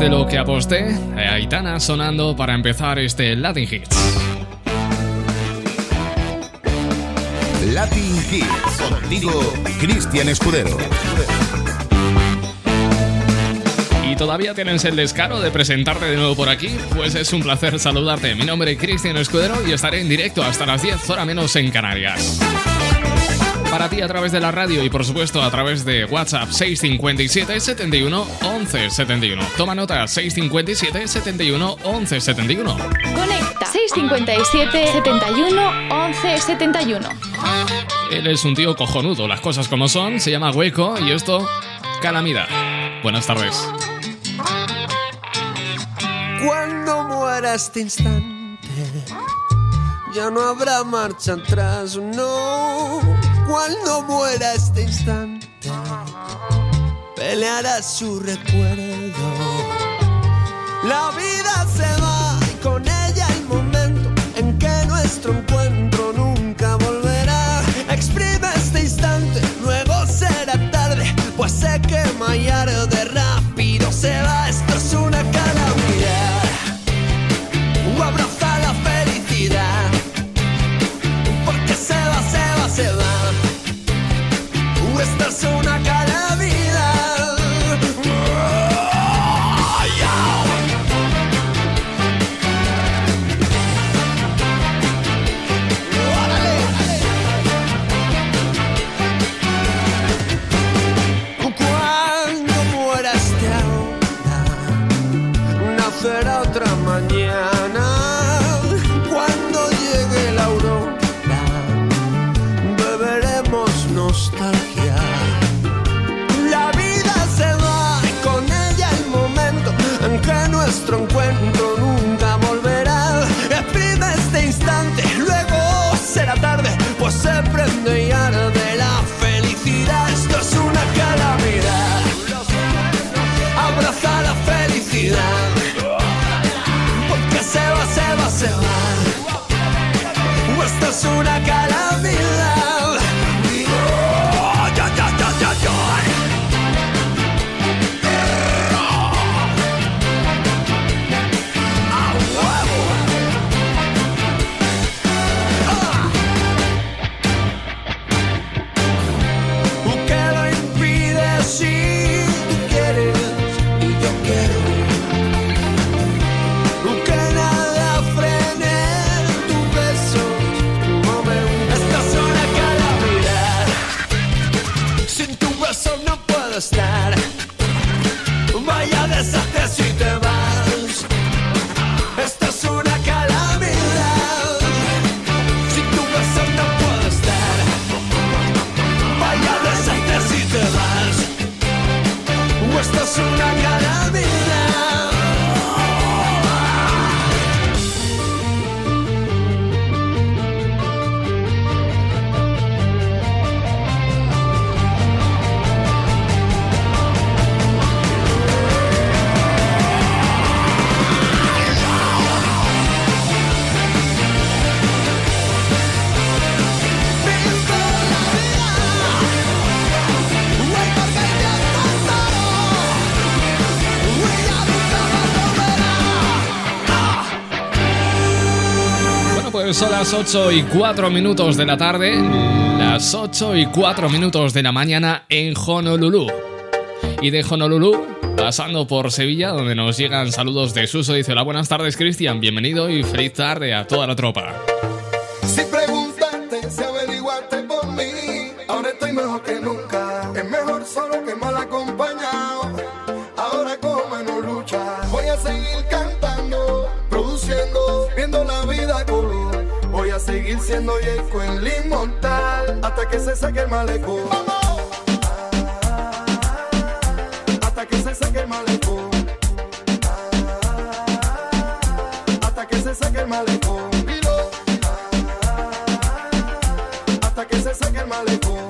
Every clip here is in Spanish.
de lo que aposté, Aitana sonando para empezar este Latin Hits. Latin Hits, contigo Cristian Escudero. Y todavía tienes el descaro de presentarte de nuevo por aquí, pues es un placer saludarte. Mi nombre es Cristian Escudero y estaré en directo hasta las 10 horas menos en Canarias para ti a través de la radio y por supuesto a través de WhatsApp 657 71 11 71. Toma nota 657 71 11 71. Conecta 657 71 11 71. Él es un tío cojonudo, las cosas como son, se llama Hueco y esto Calamidad. Buenas tardes. Cuando muera este instante, ya no habrá marcha atrás, no cuando muera este instante, peleará su recuerdo. La vida se va y con ella el momento en que nuestro encuentro nunca volverá. Exprime este instante, luego será tarde, pues sé que Mayar de rápido se va. persona cada día. es una calamidad. Son las 8 y 4 minutos de la tarde, las 8 y 4 minutos de la mañana en Honolulu. Y de Honolulu, pasando por Sevilla, donde nos llegan saludos de Suso, dice: Hola, buenas tardes, Cristian, bienvenido y feliz tarde a toda la tropa. Siendo Yeco el inmortal hasta que se saque el malecón. Hasta que se saque el malecón. Hasta que se saque el malecón. Hasta que se saque el malecón.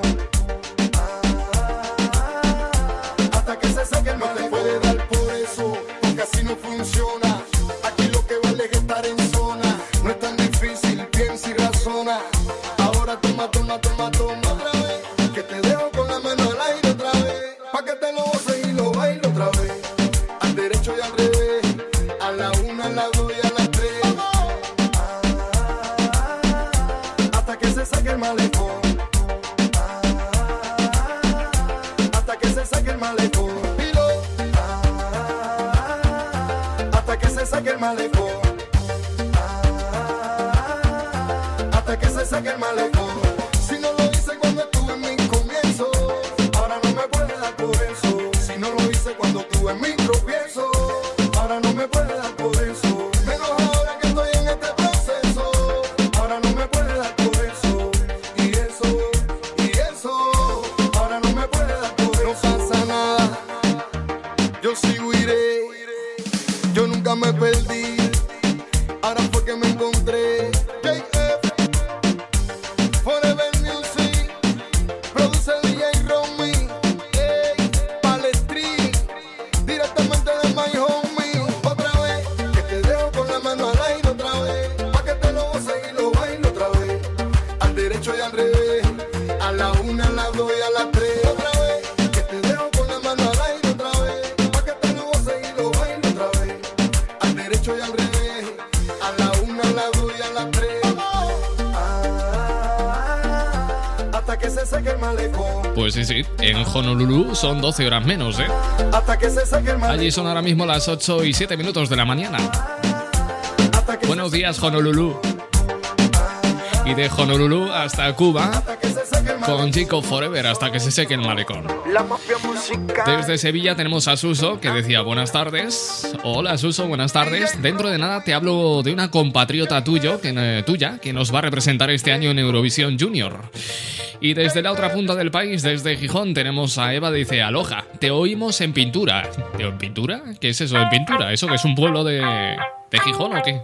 Son 12 horas menos, ¿eh? Hasta que se seque el malecón. Allí son ahora mismo las 8 y 7 minutos de la mañana. Buenos días, Honolulu. Y de Honolulu hasta Cuba, con Chico Forever hasta que se seque el malecón. Desde Sevilla tenemos a Suso que decía buenas tardes. Hola Suso, buenas tardes. Dentro de nada te hablo de una compatriota tuyo, que, eh, tuya que nos va a representar este año en Eurovisión Junior. Y desde la otra punta del país, desde Gijón, tenemos a Eva, dice, aloja, te oímos en pintura. ¿En pintura? ¿Qué es eso de pintura? ¿Eso que es un pueblo de, de Gijón o qué?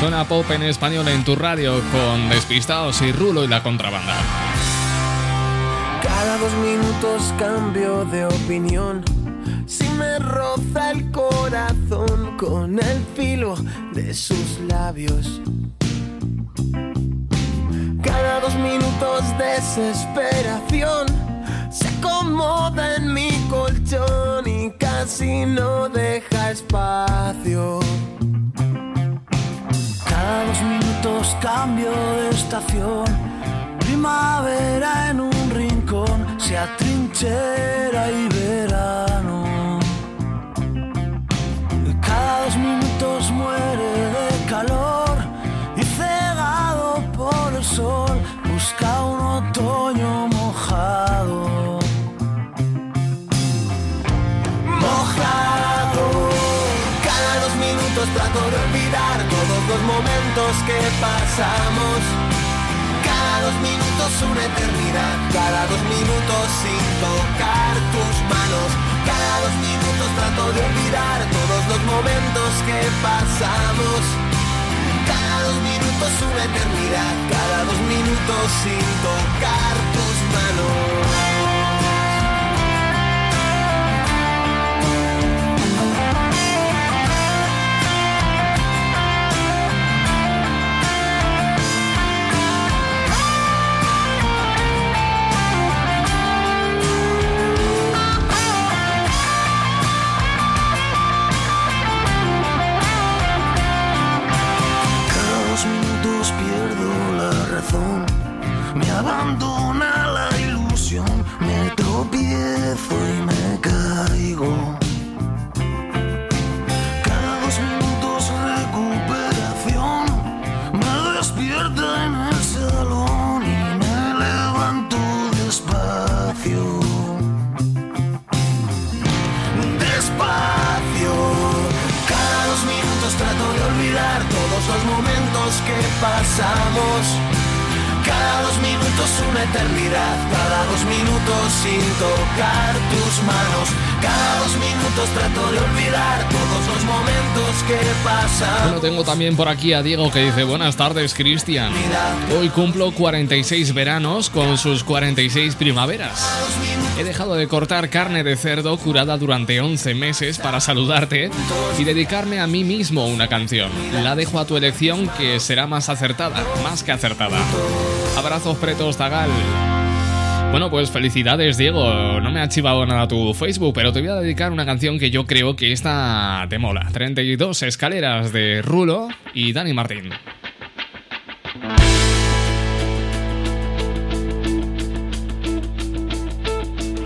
Suena pop en español en tu radio con Despistados y Rulo y la contrabanda. Cada dos minutos cambio de opinión. Si me roza el corazón con el filo de sus labios. Cada dos minutos desesperación se acomoda en mi colchón y casi no deja espacio. Cada dos minutos cambio de estación. Primavera en un rincón, se atrinchera y trato de olvidar todos los momentos que pasamos. Cada dos minutos una eternidad, cada dos minutos sin tocar tus manos. Cada dos minutos trato de olvidar todos los momentos que pasamos. Cada dos minutos una eternidad, cada dos minutos sin tocar tus manos. También por aquí a Diego que dice, buenas tardes Cristian. Hoy cumplo 46 veranos con sus 46 primaveras. He dejado de cortar carne de cerdo curada durante 11 meses para saludarte y dedicarme a mí mismo una canción. La dejo a tu elección que será más acertada, más que acertada. Abrazos pretos, Tagal. Bueno, pues felicidades, Diego. No me ha chivado nada tu Facebook, pero te voy a dedicar una canción que yo creo que esta te mola. 32 escaleras de Rulo y Dani Martín.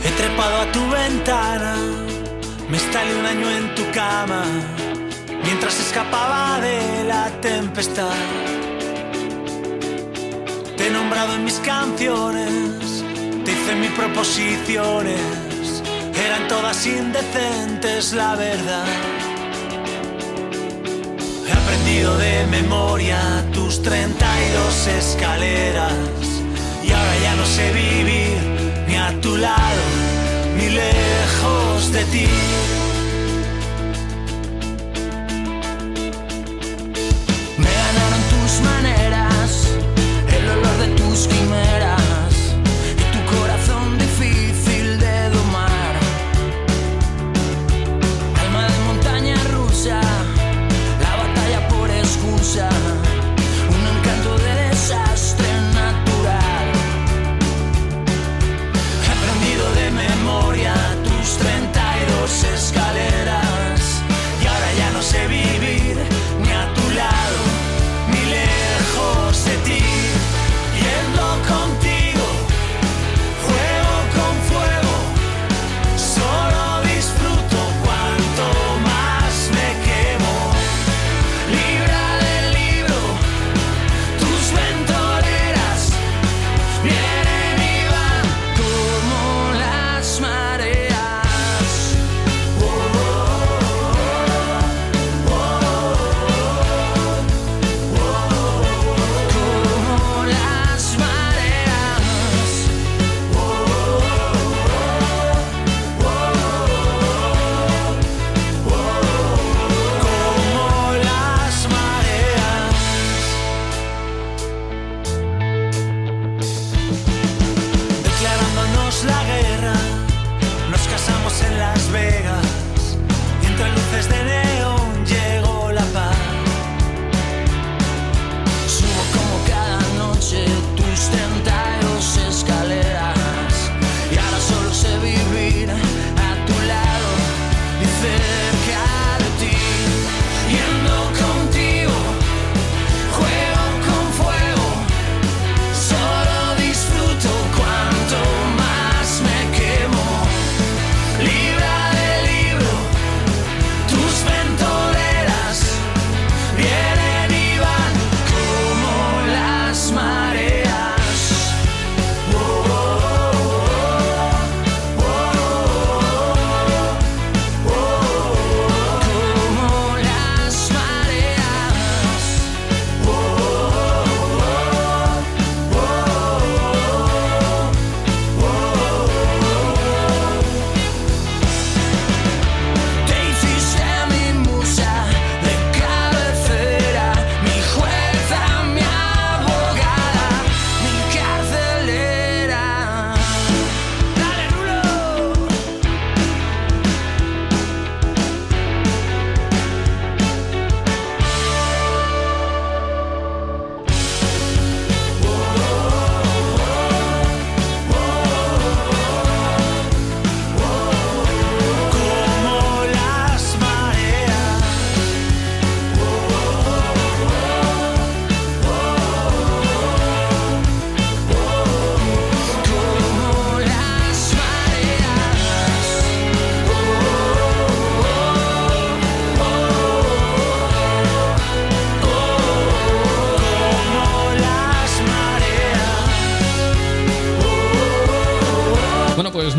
He trepado a tu ventana, me instalé un año en tu cama, mientras escapaba de la tempestad. Te he nombrado en mis canciones, te hice mis proposiciones, eran todas indecentes, la verdad. He aprendido de memoria tus 32 escaleras y ahora ya no sé vivir ni a tu lado ni lejos de ti.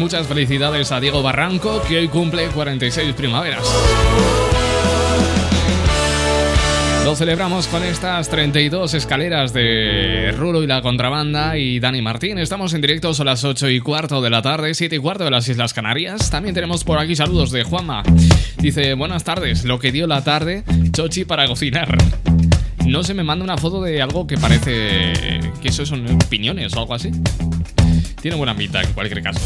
Muchas felicidades a Diego Barranco, que hoy cumple 46 primaveras. Lo celebramos con estas 32 escaleras de Rulo y la contrabanda y Dani Martín. Estamos en directo, son las 8 y cuarto de la tarde, 7 y cuarto de las Islas Canarias. También tenemos por aquí saludos de Juanma. Dice, buenas tardes, lo que dio la tarde, Chochi para cocinar. No se me manda una foto de algo que parece que eso son opiniones o algo así. Tiene buena mitad en cualquier caso.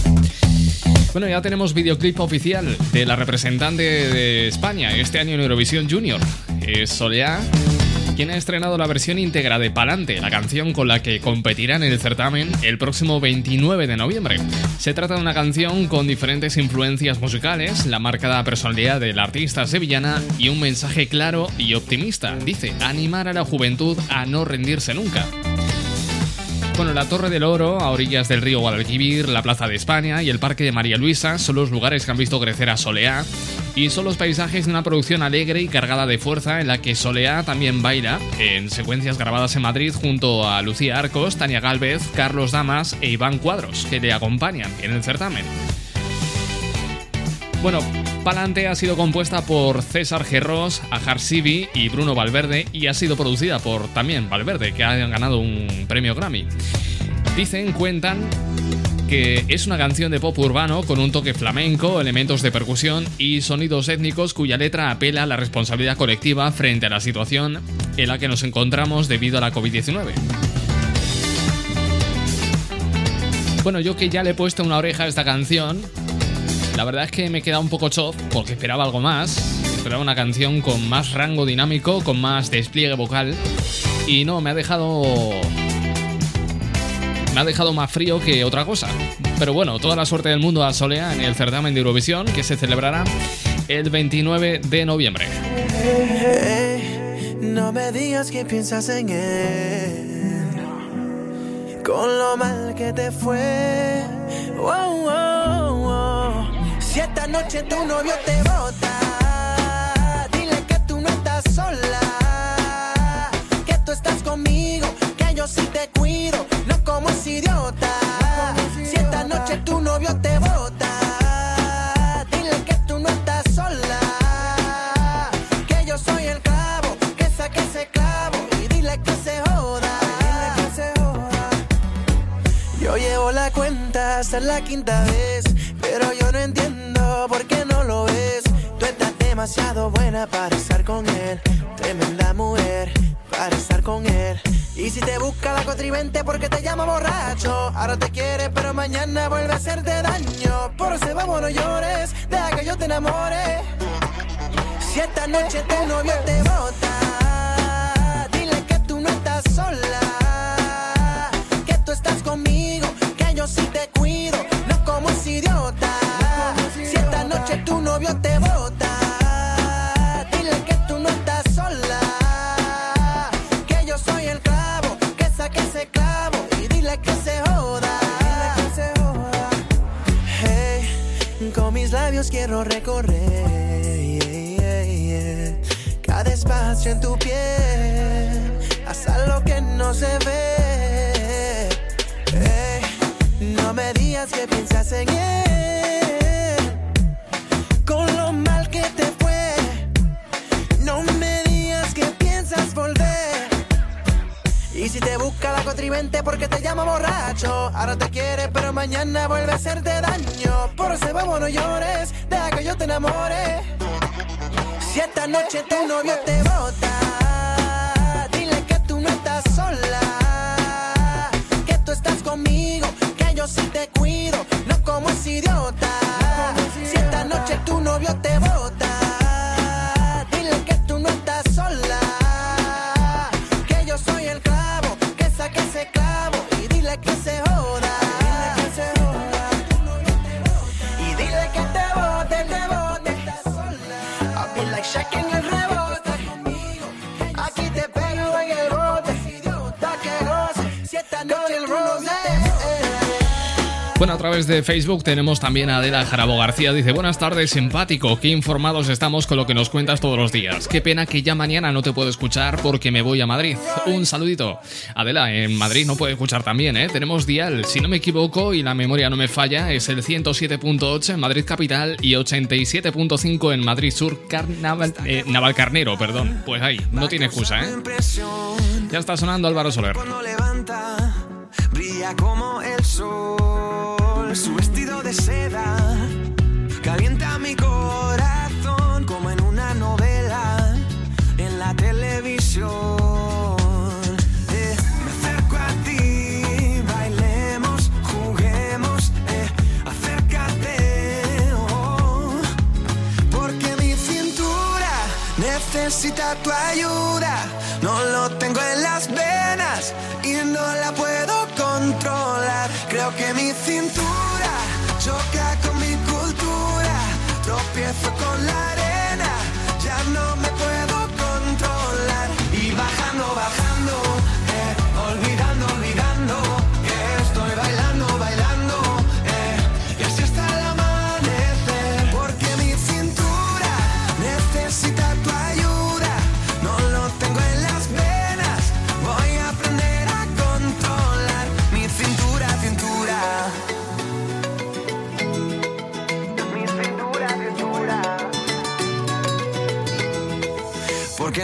Bueno, ya tenemos videoclip oficial de la representante de España este año en Eurovisión Junior. Es Soleá, quien ha estrenado la versión íntegra de Palante, la canción con la que competirá en el certamen el próximo 29 de noviembre. Se trata de una canción con diferentes influencias musicales, la marcada personalidad de la artista sevillana y un mensaje claro y optimista. Dice, animar a la juventud a no rendirse nunca. Bueno, la Torre del Oro, a orillas del río Guadalquivir, la Plaza de España y el Parque de María Luisa son los lugares que han visto crecer a Soleá y son los paisajes de una producción alegre y cargada de fuerza en la que Soleá también baila en secuencias grabadas en Madrid junto a Lucía Arcos, Tania Galvez, Carlos Damas e Iván Cuadros, que le acompañan en el certamen. Bueno, Palante ha sido compuesta por César Gerros, Ajar Sibi y Bruno Valverde y ha sido producida por también Valverde, que ha ganado un premio Grammy. Dicen, cuentan que es una canción de pop urbano con un toque flamenco, elementos de percusión y sonidos étnicos cuya letra apela a la responsabilidad colectiva frente a la situación en la que nos encontramos debido a la COVID-19. Bueno, yo que ya le he puesto una oreja a esta canción, la verdad es que me he quedado un poco chof porque esperaba algo más. Esperaba una canción con más rango dinámico, con más despliegue vocal. Y no, me ha dejado. Me ha dejado más frío que otra cosa. Pero bueno, toda la suerte del mundo a Solea en el certamen de Eurovisión que se celebrará el 29 de noviembre. no me digas que piensas en él. Con lo mal que te fue. Wow, noche tu novio te bota, dile que tú no estás sola, que tú estás conmigo, que yo sí te cuido, no como ese idiota. Si esta noche tu novio te bota, dile que tú no estás sola, que yo soy el clavo, que saque ese clavo y. Dile que se joda. Yo llevo la cuenta hasta la quinta vez, pero yo no entiendo por qué no lo ves. Tú estás demasiado buena para estar con él, tremenda mujer para estar con él. Y si te busca la contribente porque te llama borracho, ahora te quiere pero mañana vuelve a hacerte daño. Por eso vamos no llores, deja que yo te enamore. Si esta noche tu novio te bota, dile que tú no estás sola, que tú estás conmigo, que yo sí te cuido, te bota, dile que tú no estás sola, que yo soy el clavo, que saque ese clavo y dile que se joda. Hey, con mis labios quiero recorrer cada espacio en tu piel, hasta lo que no se ve. No me digas que piensas en él, si te busca la contribente porque te llama borracho, ahora te quiere pero mañana vuelve a hacerte daño. Por eso vamos no llores, deja que yo te enamore. Si esta noche tu novio te bota, dile que tú no estás sola, que tú estás conmigo, que yo sí te cuido, no como ese idiota. Si esta noche tu novio te bota, dile que tú no estás sola, Bueno, a través de Facebook tenemos también a Adela Jarabo García. Dice, buenas tardes, simpático. Qué informados estamos con lo que nos cuentas todos los días. Qué pena que ya mañana no te puedo escuchar porque me voy a Madrid. Un saludito. Adela, en Madrid no puede escuchar también, ¿eh? Tenemos dial, si no me equivoco y la memoria no me falla, es el 107.8 en Madrid Capital y 87.5 en Madrid Sur, Carnaval, eh, perdón. Pues ahí, no tiene excusa, ¿eh? Ya está sonando Álvaro Soler. Cuando levanta, brilla como el sol. Su vestido de seda calienta mi corazón como en una novela en la televisión. Eh, me acerco a ti, bailemos, juguemos, eh, acércate, oh, porque mi cintura necesita tu ayuda. No lo tengo en las venas y no la puedo Creo que mi cintura choca con mi cultura. Tropiezo con la arena, ya no me puedo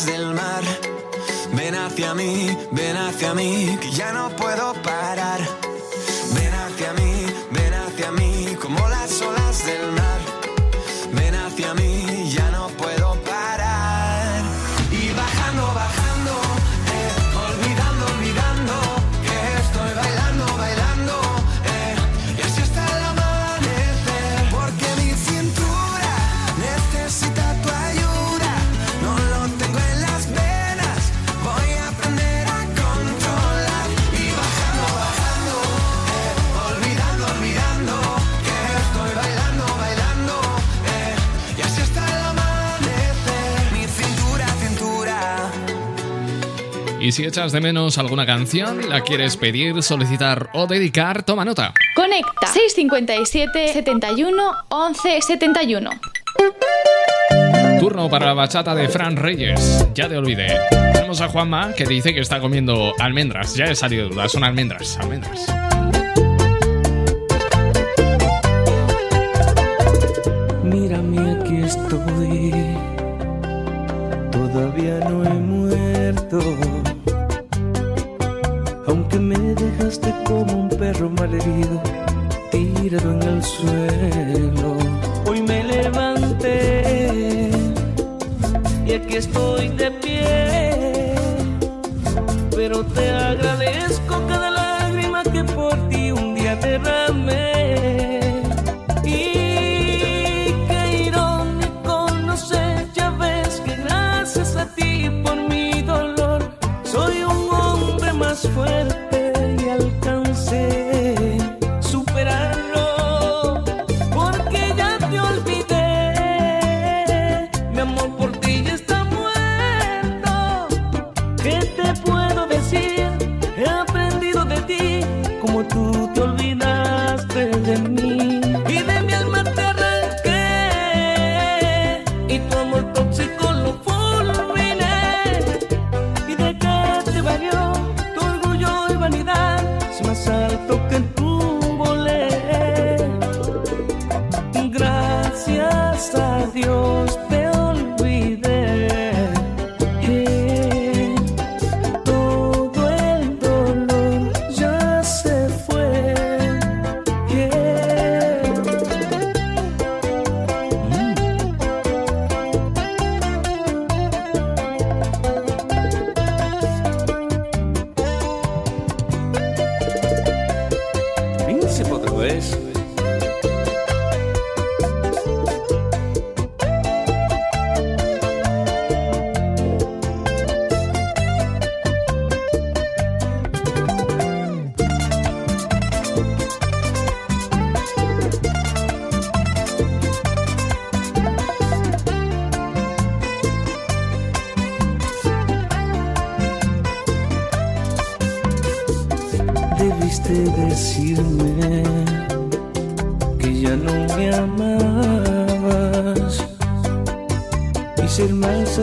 Del mar. Ven hacia mí, ven hacia mí, que ya no puedo parar. Y si echas de menos alguna canción, la quieres pedir, solicitar o dedicar, toma nota. Conecta 657 71 11 71. Turno para la bachata de Fran Reyes. Ya te olvidé. Tenemos a Juanma que dice que está comiendo almendras. Ya he salido de duda, son almendras. Almendras. Mírame, aquí estoy. Todavía no he muerto. Aunque me dejaste como un perro malherido, tirado en el suelo. Hoy me levanté y aquí estoy de pie. Pero te agradezco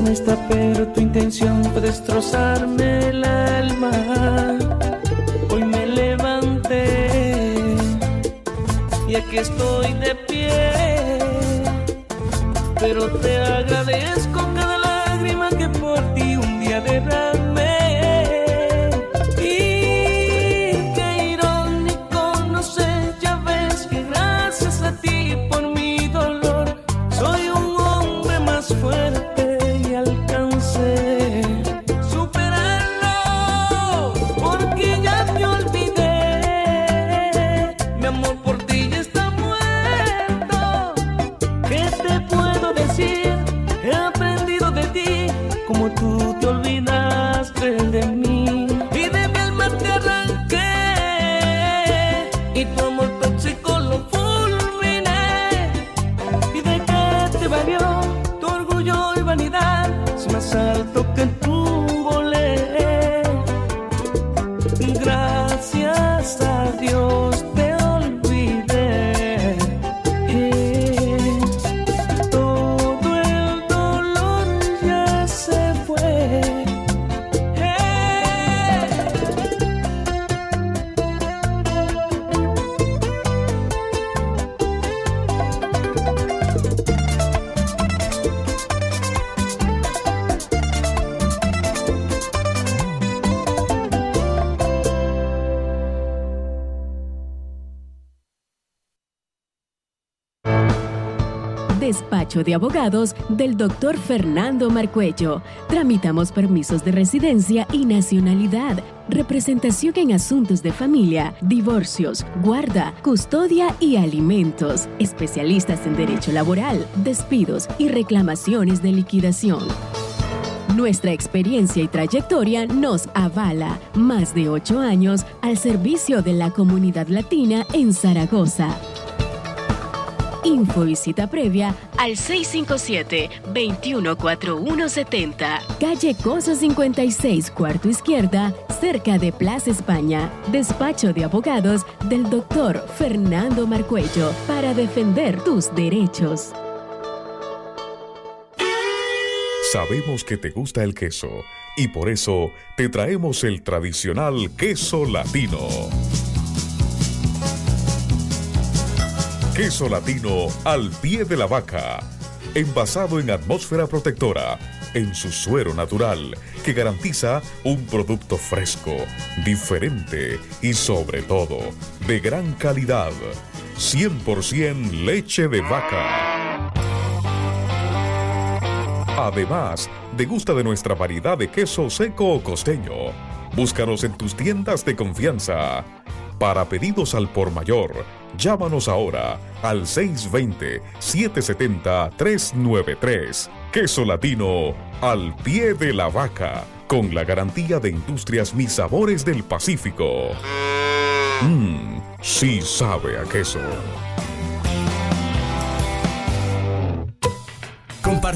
honesta, pero tu intención fue destrozarme De abogados del doctor Fernando Marcuello. Tramitamos permisos de residencia y nacionalidad, representación en asuntos de familia, divorcios, guarda, custodia y alimentos. Especialistas en derecho laboral, despidos y reclamaciones de liquidación. Nuestra experiencia y trayectoria nos avala. Más de ocho años al servicio de la comunidad latina en Zaragoza. Info y cita previa al 657-214170. Calle Coso 56, cuarto izquierda, cerca de Plaza España. Despacho de abogados del doctor Fernando Marcuello para defender tus derechos. Sabemos que te gusta el queso y por eso te traemos el tradicional queso latino. Queso latino al pie de la vaca, envasado en atmósfera protectora, en su suero natural, que garantiza un producto fresco, diferente y sobre todo de gran calidad. 100% leche de vaca. Además, degusta de nuestra variedad de queso seco o costeño. Búscanos en tus tiendas de confianza. Para pedidos al por mayor, llámanos ahora al 620-770-393. Queso latino al pie de la vaca, con la garantía de Industrias Mis Sabores del Pacífico. Mmm, sí sabe a queso.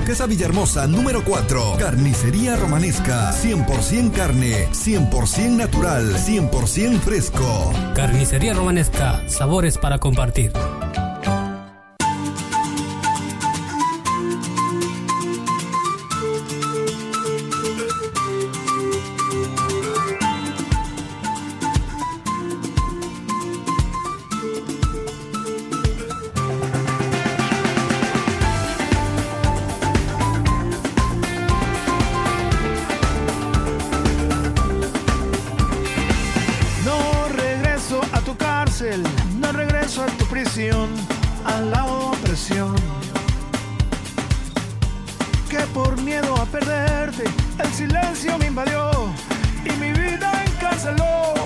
Duquesa Villahermosa número 4. Carnicería Romanesca, 100% carne, 100% natural, 100% fresco. Carnicería Romanesca, sabores para compartir. Que por miedo a perderte, el silencio me invadió y mi vida encarceló.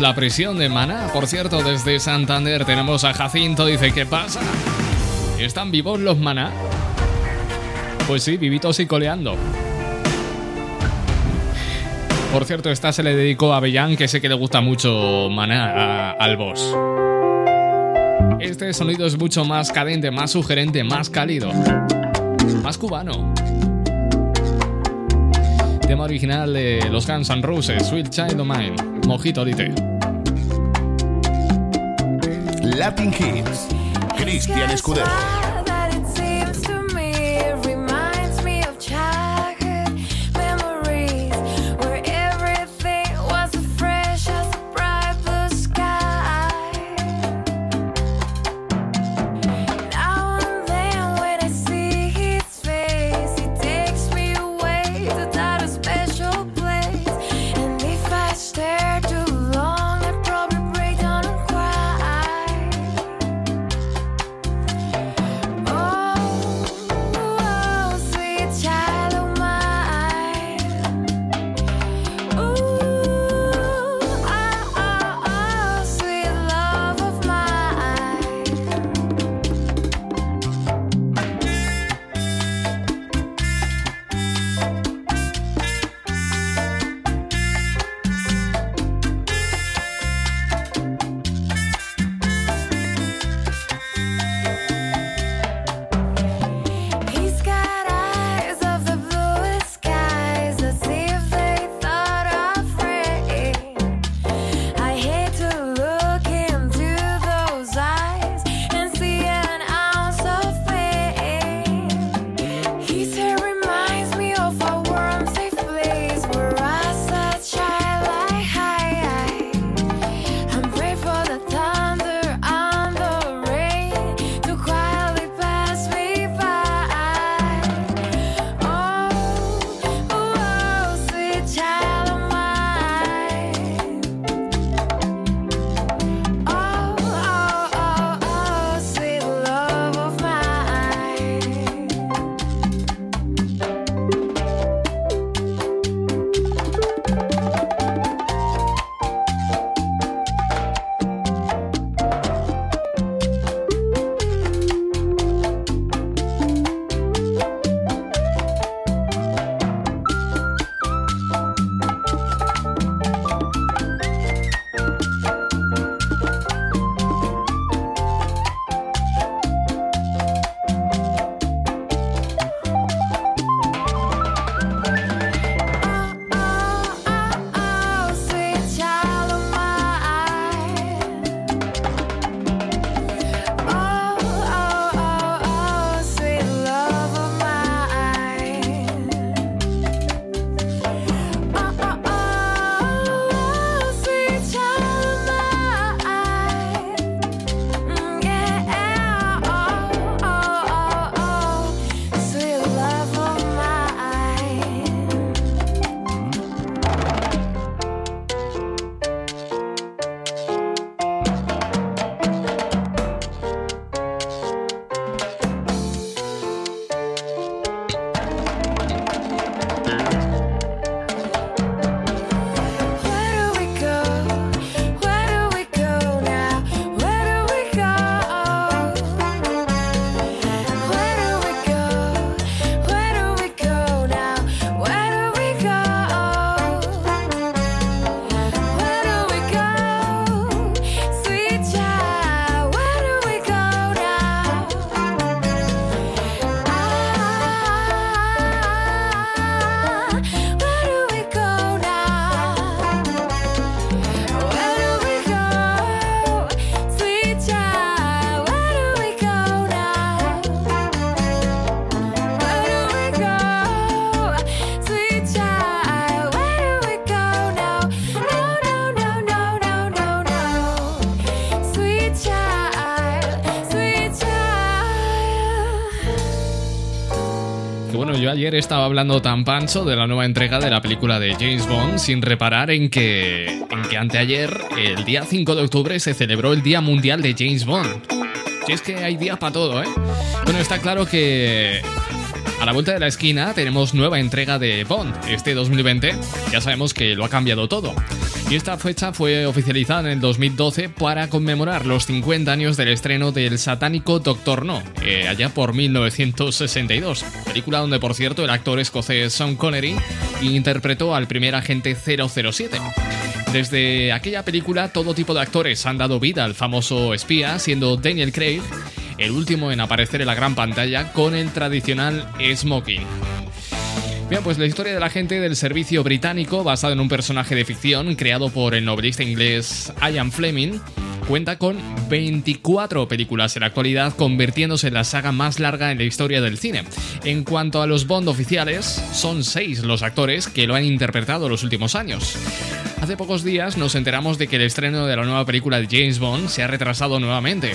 La prisión de Maná. Por cierto, desde Santander tenemos a Jacinto. Dice, ¿qué pasa? ¿Están vivos los Maná? Pues sí, vivitos y coleando. Por cierto, esta se le dedicó a Bellán, que sé que le gusta mucho Maná al boss. Este sonido es mucho más cadente, más sugerente, más cálido, más cubano. Tema original de los Guns N' Roses, Sweet Child of Mine, Mojito Dite. Latin Hits. Cristian Escudero. Estaba hablando tan pancho de la nueva entrega de la película de James Bond sin reparar en que, en que anteayer, el día 5 de octubre, se celebró el Día Mundial de James Bond. Si es que hay días para todo, ¿eh? Bueno, está claro que a la vuelta de la esquina tenemos nueva entrega de Bond. Este 2020 ya sabemos que lo ha cambiado todo. Y esta fecha fue oficializada en el 2012 para conmemorar los 50 años del estreno del satánico Doctor No, eh, allá por 1962. Película donde, por cierto, el actor escocés Sean Connery interpretó al primer agente 007. Desde aquella película, todo tipo de actores han dado vida al famoso espía, siendo Daniel Craig el último en aparecer en la gran pantalla con el tradicional smoking. Bien, pues la historia del agente del servicio británico, basado en un personaje de ficción creado por el novelista inglés Ian Fleming, cuenta con 24 películas en la actualidad, convirtiéndose en la saga más larga en la historia del cine. En cuanto a los Bond oficiales, son 6 los actores que lo han interpretado en los últimos años. Hace pocos días nos enteramos de que el estreno de la nueva película de James Bond se ha retrasado nuevamente.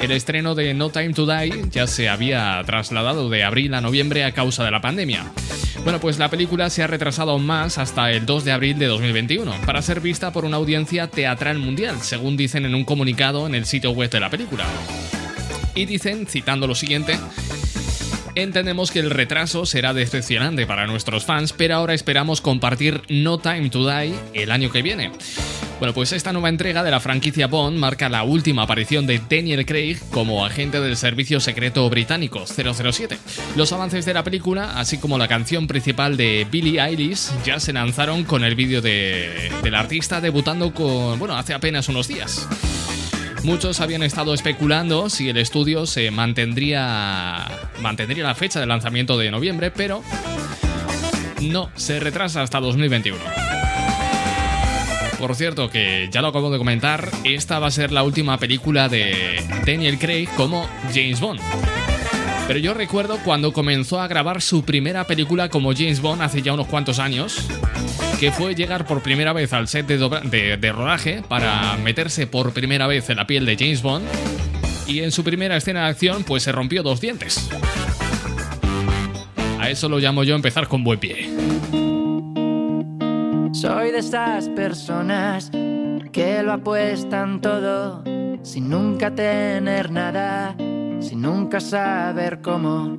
El estreno de No Time to Die ya se había trasladado de abril a noviembre a causa de la pandemia. Bueno, pues la película se ha retrasado más hasta el 2 de abril de 2021, para ser vista por una audiencia teatral mundial, según dicen en un comunicado en el sitio web de la película. Y dicen, citando lo siguiente, Entendemos que el retraso será decepcionante para nuestros fans, pero ahora esperamos compartir No Time to Die el año que viene. Bueno, pues esta nueva entrega de la franquicia Bond marca la última aparición de Daniel Craig como agente del servicio secreto británico 007. Los avances de la película, así como la canción principal de Billie Eilish, ya se lanzaron con el vídeo de, del artista debutando con, bueno, hace apenas unos días. Muchos habían estado especulando si el estudio se mantendría, mantendría la fecha de lanzamiento de noviembre, pero no, se retrasa hasta 2021. Por cierto, que ya lo acabo de comentar, esta va a ser la última película de Daniel Craig como James Bond. Pero yo recuerdo cuando comenzó a grabar su primera película como James Bond hace ya unos cuantos años, que fue llegar por primera vez al set de, rodaje para meterse por primera vez en la piel de James Bond y en su primera escena de acción pues se rompió dos dientes. A eso lo llamo yo empezar con buen pie. Soy de esas personas que lo apuestan todo sin nunca tener nada, sin nunca saber cómo.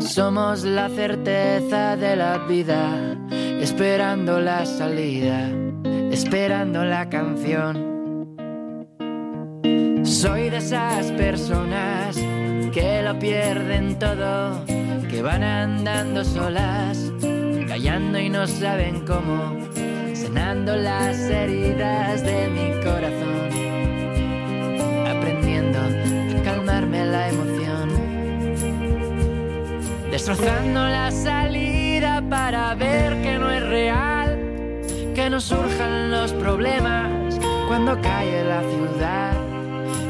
Somos la certeza de la vida, esperando la salida, esperando la canción. Soy de esas personas que lo pierden todo, que van andando solas, callando y no saben cómo, sanando las heridas de mi corazón, la emoción, destrozando la salida para ver que no es real, que no surjan los problemas cuando cae la ciudad.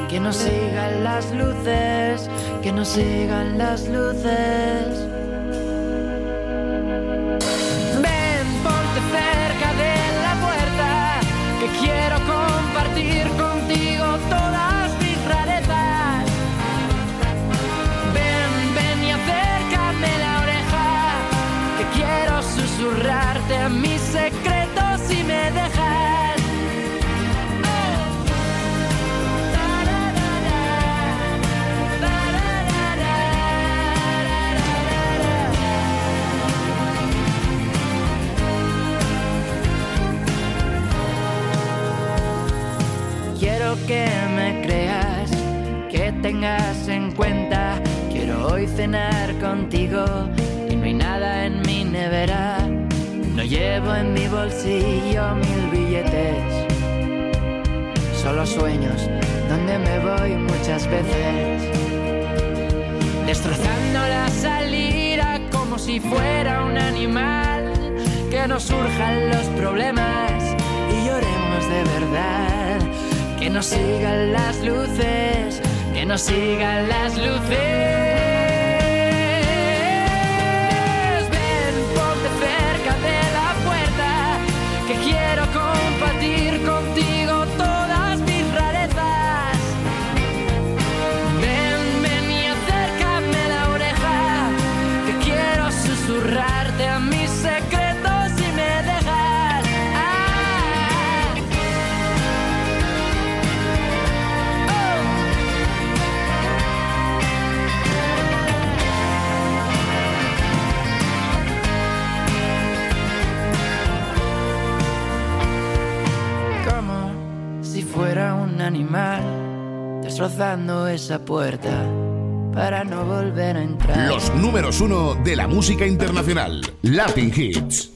Que no sigan las luces, que no sigan las luces. Que me creas, que tengas en cuenta. Quiero hoy cenar contigo y no hay nada en mi nevera. No llevo en mi bolsillo mil billetes, solo sueños donde me voy muchas veces. Destrozando la salida como si fuera un animal, que no surjan los problemas y lloremos de verdad. Que no sigan las luces, que no sigan las luces. Destrozando esa puerta para no volver a entrar. Los números uno de la música internacional. Latin Hits.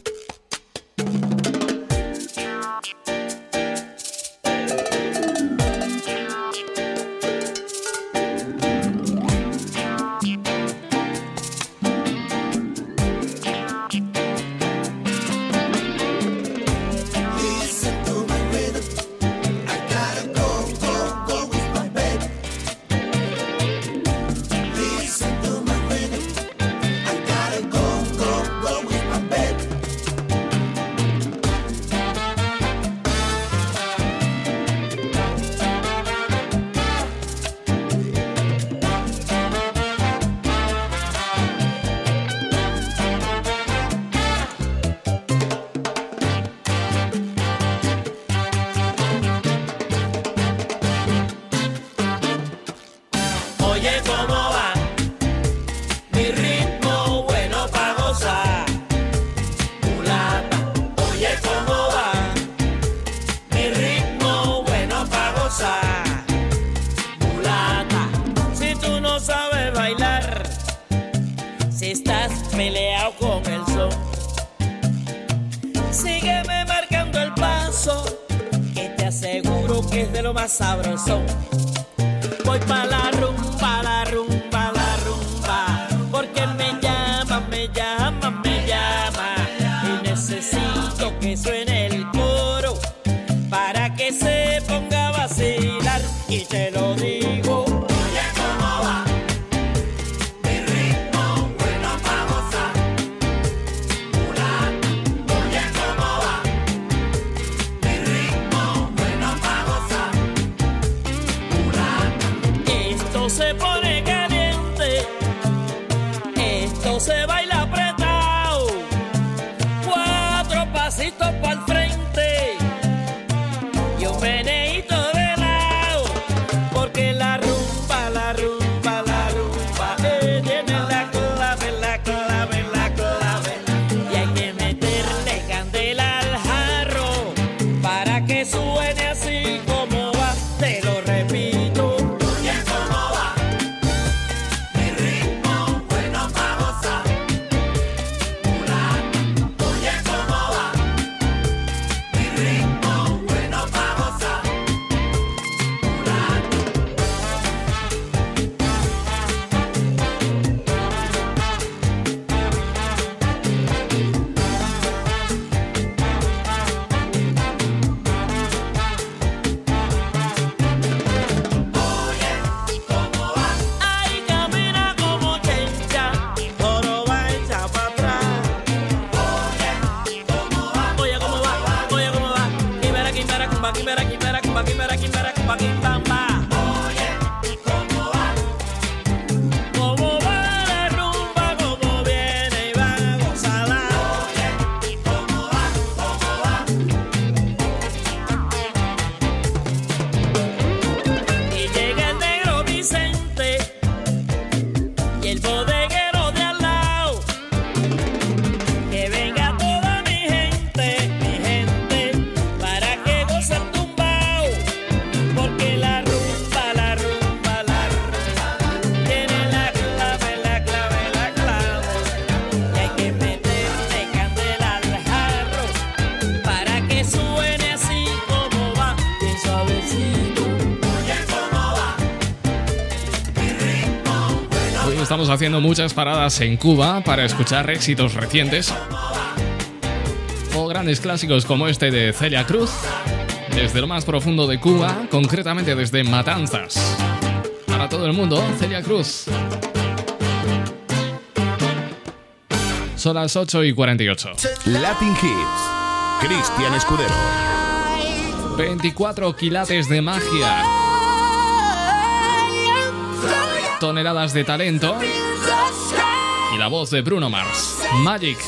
lo más sabroso. Voy pa' la rumba, la rumba, la rumba, porque me llama, me llama, me llama. Y necesito que suene el coro para que se ponga a vacilar y te lo digo. haciendo muchas paradas en Cuba para escuchar éxitos recientes o grandes clásicos como este de Celia Cruz, desde lo más profundo de Cuba, concretamente desde Matanzas. Para todo el mundo, Celia Cruz. Son las 8 y 48. Latin Hits. Cristian Escudero. 24 quilates de magia toneladas de talento y la voz de Bruno Mars. Magic.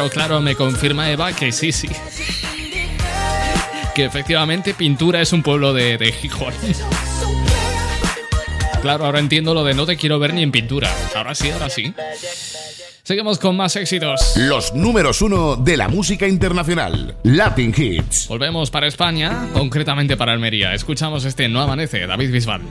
Claro, claro, me confirma Eva que sí, sí. Que efectivamente Pintura es un pueblo de, de Gijón. Claro, ahora entiendo lo de no te quiero ver ni en pintura. Ahora sí, ahora sí. Seguimos con más éxitos. Los números uno de la música internacional, Latin Hits. Volvemos para España, concretamente para Almería. Escuchamos este No Amanece, David Bisbal.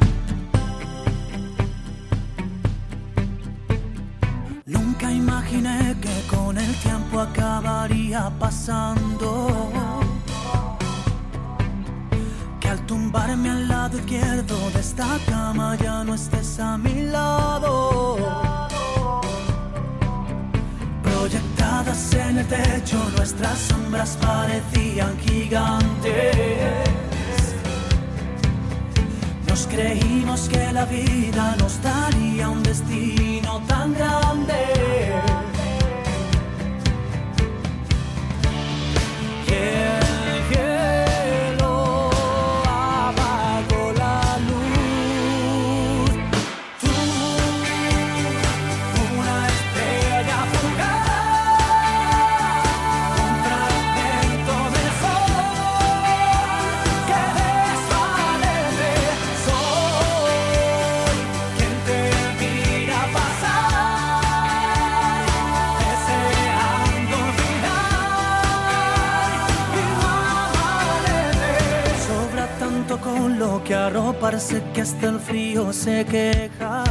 Nunca imaginé que con el tiempo acabaría pasando. Que al tumbarme al lado izquierdo de esta cama ya no estés a mi lado. Proyectadas en el techo, nuestras sombras parecían gigantes Creímos que la vida nos daría un destino tan grande. que arroparse, que hasta el frío se queja.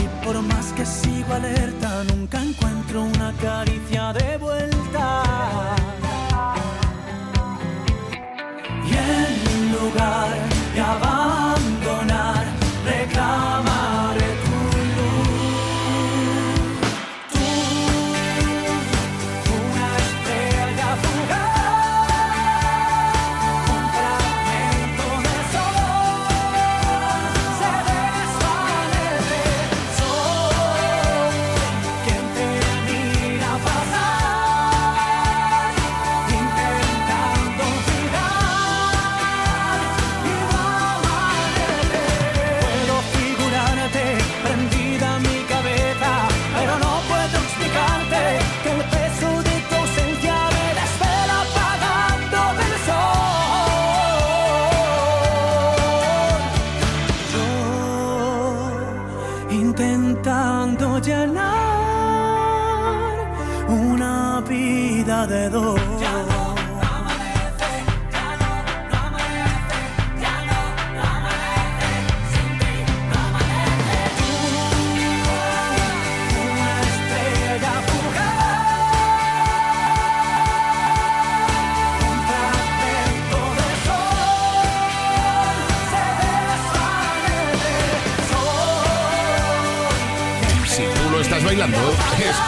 Y por más que sigo alerta, nunca encuentro una caricia de vuelta. Y en lugar de abajo.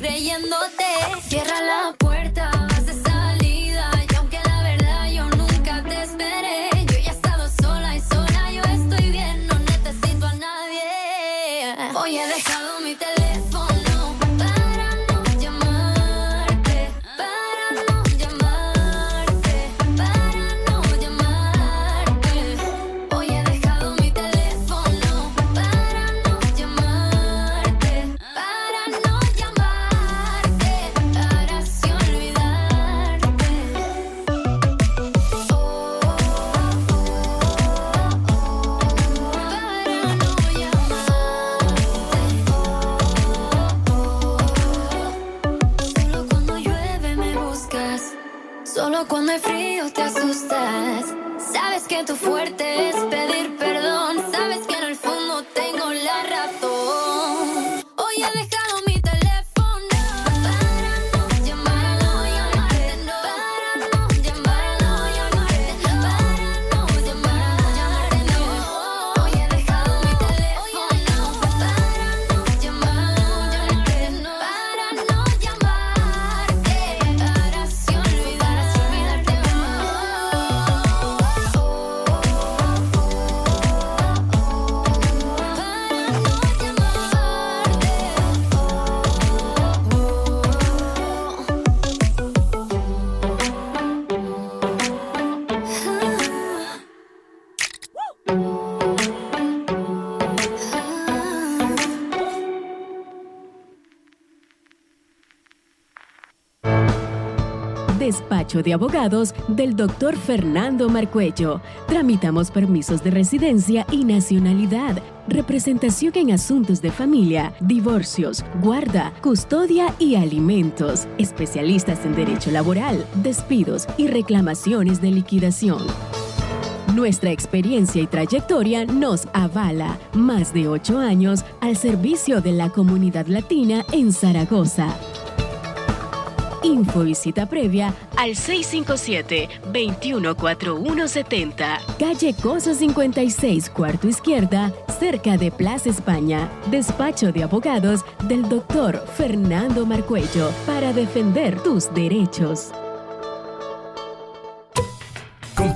Creyéndote. Cierra la De abogados del doctor Fernando Marcuello. Tramitamos permisos de residencia y nacionalidad, representación en asuntos de familia, divorcios, guarda, custodia y alimentos. Especialistas en derecho laboral, despidos y reclamaciones de liquidación. Nuestra experiencia y trayectoria nos avala. Más de ocho años al servicio de la comunidad latina en Zaragoza. Info y cita previa al 657-214170. Calle Cosa 56, cuarto izquierda, cerca de Plaza España. Despacho de abogados del doctor Fernando Marcuello para defender tus derechos.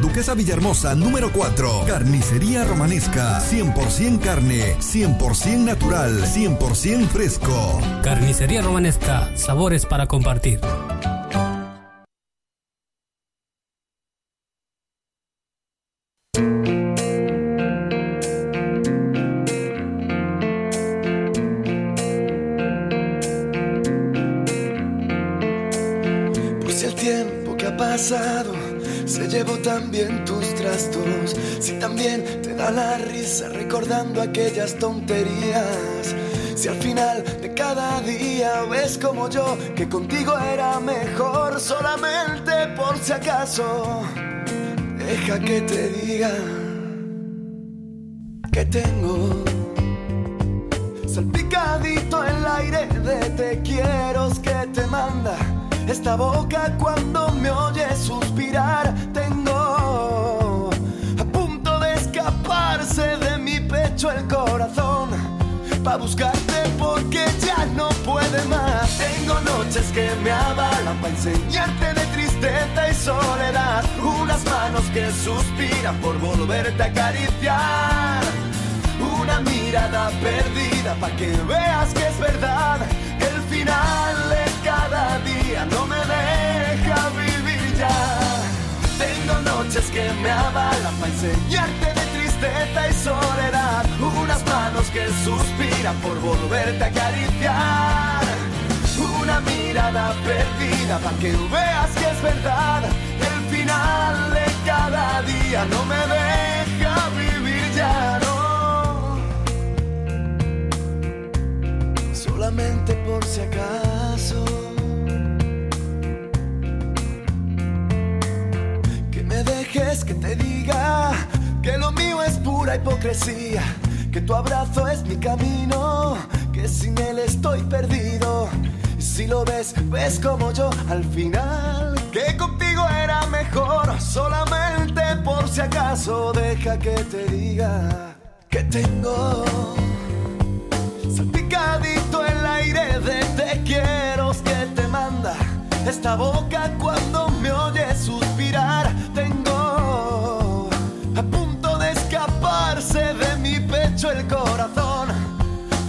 Duquesa Villahermosa número 4. Carnicería Romanesca, 100% carne, 100% natural, 100% fresco. Carnicería Romanesca, sabores para compartir. Por si el tiempo que ha pasado se llevó también tus trastos, si también te da la risa recordando aquellas tonterías, si al final de cada día ves como yo que contigo era mejor solamente por si acaso, deja que te diga que tengo salpicadito el aire de te quiero que te manda esta boca cuando me oye suspirar tengo a punto de escaparse de mi pecho el corazón pa' buscarte porque ya no puede más. Tengo noches que me avalan pa' enseñarte de tristeza y soledad. Unas manos que suspiran por volverte a acariciar. Una mirada perdida pa' que veas que es verdad. El final cada día no me deja vivir ya. Tengo noches que me avalan para enseñarte de tristeza y soledad. Unas manos que suspiran por volverte a acariciar. Una mirada perdida para que veas que es verdad. El final de cada día no me deja vivir ya, no. Solamente por si acaso. Que te diga que lo mío es pura hipocresía, que tu abrazo es mi camino, que sin él estoy perdido. Si lo ves, ves como yo al final, que contigo era mejor, solamente por si acaso deja que te diga que tengo salpicadito el aire de te quiero que te manda esta boca cuando me oye suspirar. El corazón.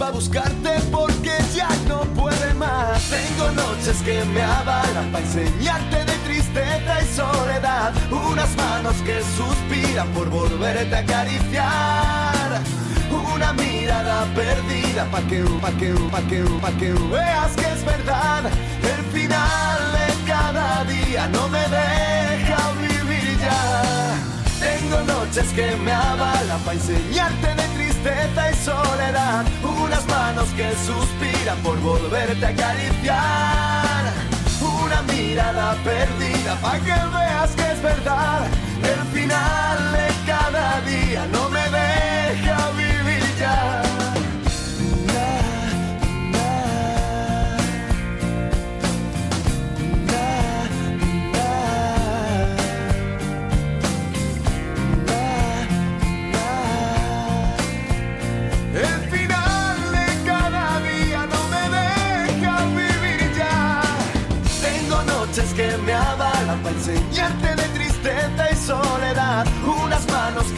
Va a buscarte porque ya no puede más. Tengo noches que me avalan para enseñarte de tristeza y soledad. Unas manos que suspiran por volverte a acariciar. Una mirada perdida pa' que, pa' que, pa' que, pa' que veas que es verdad. El final de cada día no me deja vivir ya. Tengo noches que me avalan para enseñarte de tristeza y soledad. Unas manos que suspiran por volverte a acariciar. Una mirada perdida para que veas que es verdad. El final de cada día no me deja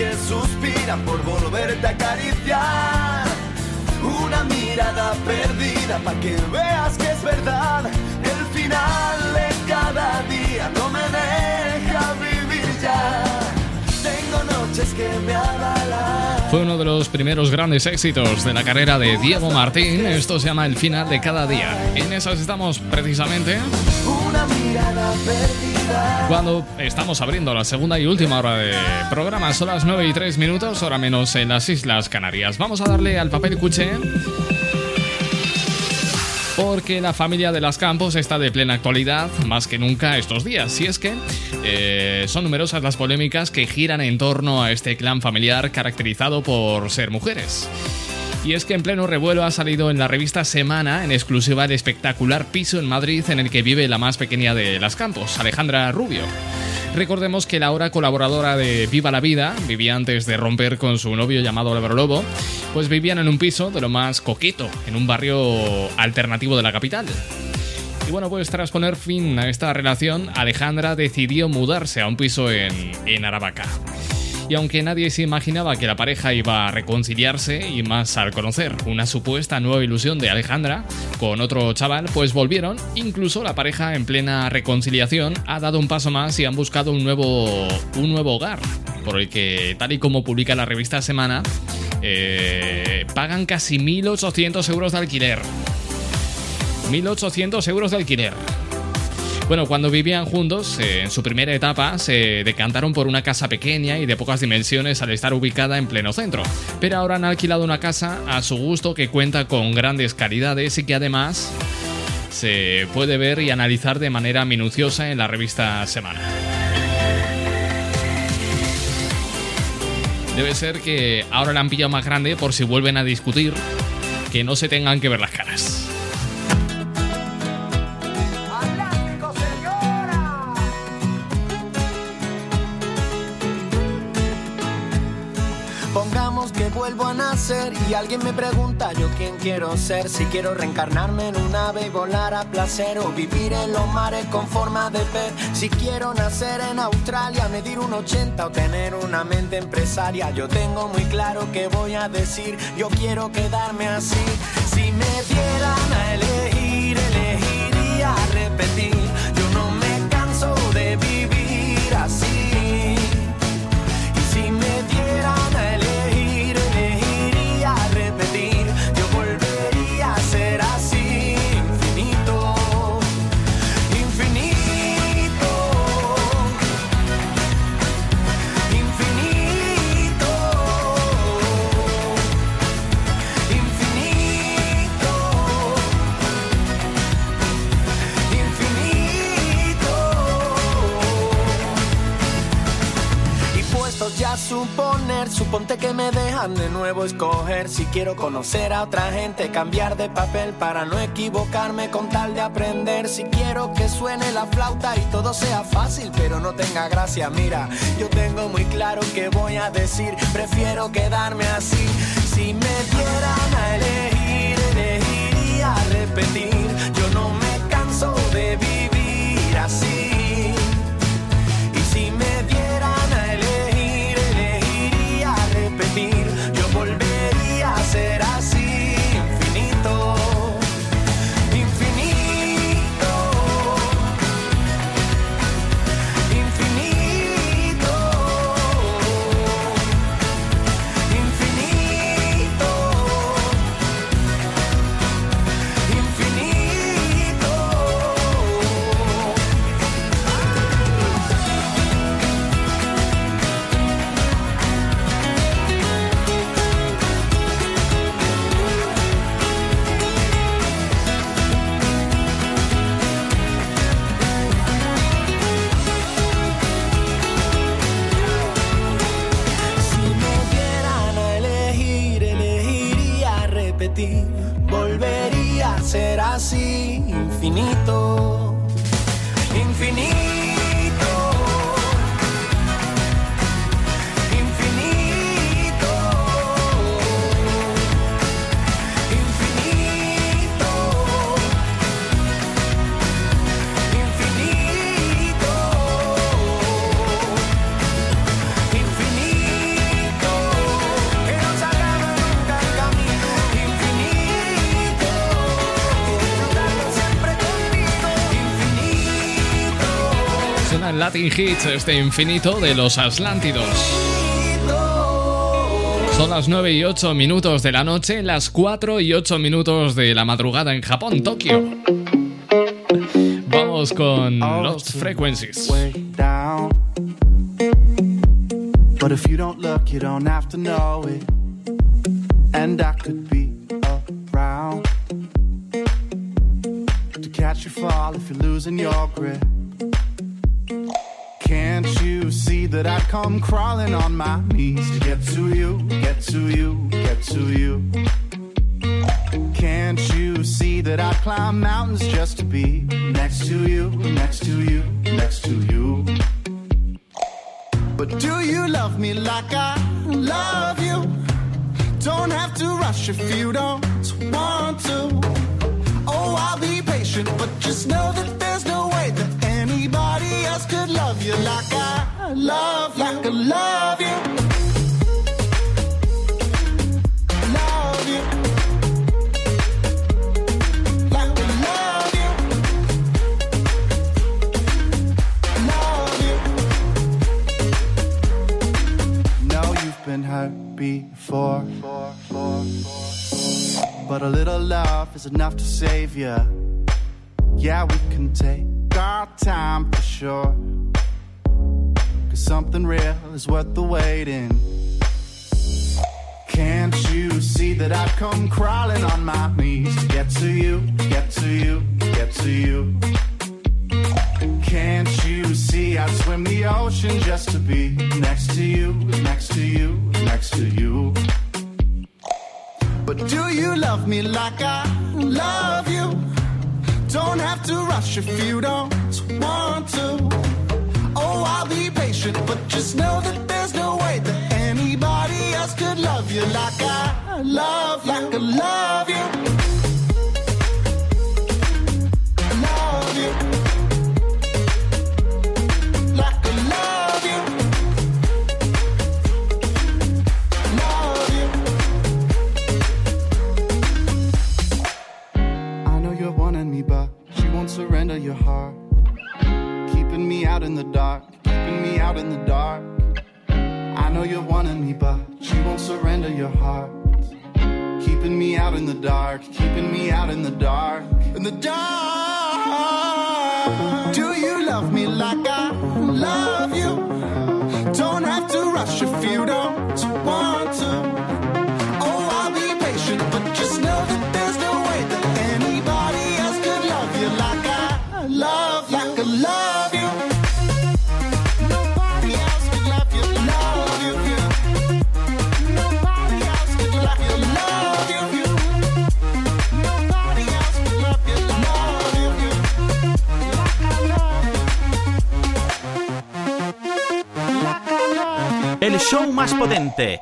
que suspiran por volverte a acariciar. Una mirada perdida para que veas que es verdad. El final de cada día no me deja vivir ya. Tengo noches que me avalan. Fue uno de los primeros grandes éxitos de la carrera de Diego Martín. Esto se llama El final de cada día. En esas estamos precisamente Una mirada perdida. Cuando estamos abriendo la segunda y última hora de programa. Son las 9 y 3 minutos, hora menos en las Islas Canarias. Vamos a darle al papel cuché. Porque la familia de las Campos está de plena actualidad más que nunca estos días. Y es que eh, son numerosas las polémicas que giran en torno a este clan familiar caracterizado por ser mujeres. Y es que en pleno revuelo ha salido en la revista Semana en exclusiva el espectacular piso en Madrid en el que vive la más pequeña de las Campos, Alejandra Rubio. Recordemos que la ahora colaboradora de Viva la Vida vivía antes de romper con su novio llamado Álvaro Lobo, pues vivían en un piso de lo más coqueto, en un barrio alternativo de la capital. Y bueno, pues tras poner fin a esta relación, Alejandra decidió mudarse a un piso en, en Aravaca. Y aunque nadie se imaginaba que la pareja iba a reconciliarse, y más al conocer una supuesta nueva ilusión de Alejandra con otro chaval, pues volvieron. Incluso la pareja en plena reconciliación ha dado un paso más y han buscado un nuevo, un nuevo hogar. Por el que, tal y como publica la revista Semana, eh, pagan casi 1.800 euros de alquiler. 1.800 euros de alquiler. Bueno, cuando vivían juntos, eh, en su primera etapa, se decantaron por una casa pequeña y de pocas dimensiones al estar ubicada en pleno centro. Pero ahora han alquilado una casa a su gusto que cuenta con grandes calidades y que además se puede ver y analizar de manera minuciosa en la revista Semana. Debe ser que ahora la han pillado más grande por si vuelven a discutir, que no se tengan que ver las caras. Y alguien me pregunta yo quién quiero ser. Si quiero reencarnarme en un ave y volar a placer o vivir en los mares con forma de pez. Si quiero nacer en Australia, medir un 80 o tener una mente empresaria. Yo tengo muy claro que voy a decir, yo quiero quedarme así. Si me dieran a elegir, elegiría repetir. Suponer, suponte que me dejan de nuevo escoger. Si quiero conocer a otra gente, cambiar de papel para no equivocarme con tal de aprender. Si quiero que suene la flauta y todo sea fácil, pero no tenga gracia. Mira, yo tengo muy claro que voy a decir, prefiero quedarme así. Si me dieran a elegir, elegiría repetir. Yo no me canso de vivir Latin Hits, este infinito de los Atlántidos. Son las 9 y 8 minutos de la noche, las 4 y 8 minutos de la madrugada en Japón, Tokio. Vamos con Lost Frequencies. But if you don't look, you don't have to know it. And I could be around to catch you fall if you're losing your grip. Come crawling on my knees to get to you, get to you, get to you?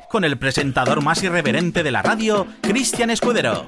Con el presentador más irreverente de la radio, Cristian Escudero.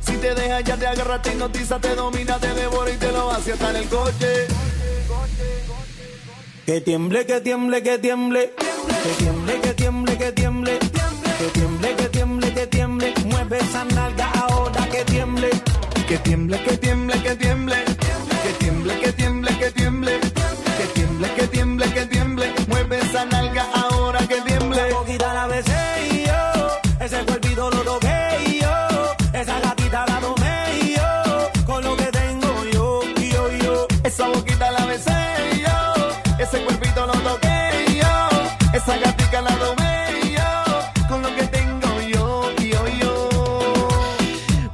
Si te deja ya te agarra, te hipnotiza, te domina, te devora y te lo vacía hasta en el coche. Que tiemble, que tiemble. Que tiemble, que tiemble, que tiemble.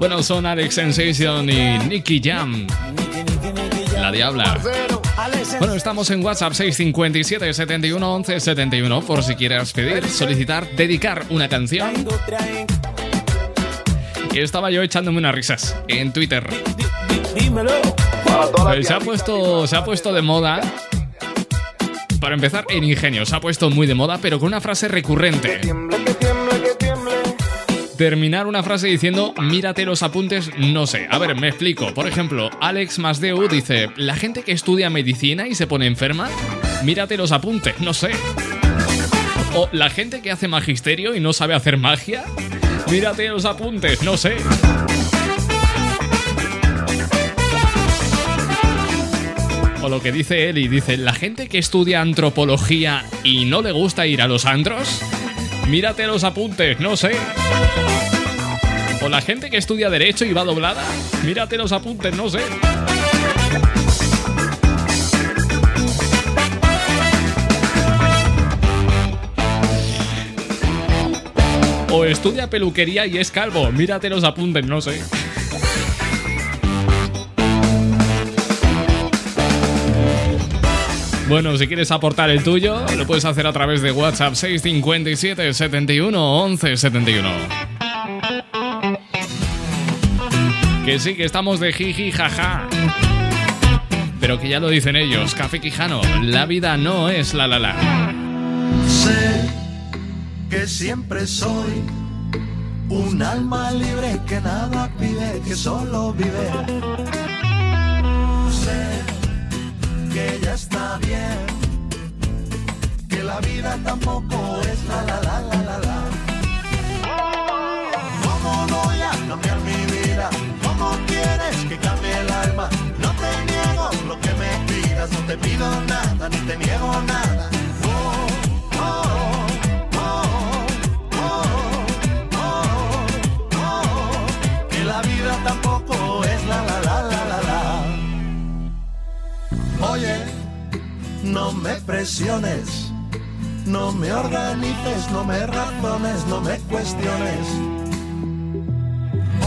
Bueno, son Alex Sensation y Nicky Jam. La Diabla. Bueno, estamos en WhatsApp 657 71 11 71 por si quieres pedir, solicitar, dedicar una canción. Y estaba yo echándome unas risas en Twitter. Pues se ha puesto, se ha puesto de moda. Para empezar, el ingenio se ha puesto muy de moda, pero con una frase recurrente. Terminar una frase diciendo, mírate los apuntes, no sé. A ver, me explico. Por ejemplo, Alex Masdeu dice, la gente que estudia medicina y se pone enferma, mírate los apuntes, no sé. O la gente que hace magisterio y no sabe hacer magia, mírate los apuntes, no sé. O lo que dice y dice, la gente que estudia antropología y no le gusta ir a los antros, mírate los apuntes, no sé. O la gente que estudia derecho y va doblada, mírate los apuntes, no sé. O estudia peluquería y es calvo, mírate los apuntes, no sé. Bueno, si quieres aportar el tuyo, lo puedes hacer a través de WhatsApp 657 71 11 71. Que sí, que estamos de jiji jaja. Pero que ya lo dicen ellos, Café Quijano, la vida no es la la la. Sé que siempre soy un alma libre que nada pide, que solo vive. Que ya está bien, que la vida tampoco es la la la la la. ¿Cómo voy a cambiar mi vida? ¿Cómo quieres que cambie el alma? No te niego lo que me pidas, no te pido nada, ni te niego nada. Me presiones, no me organices, no me razones, no me cuestiones.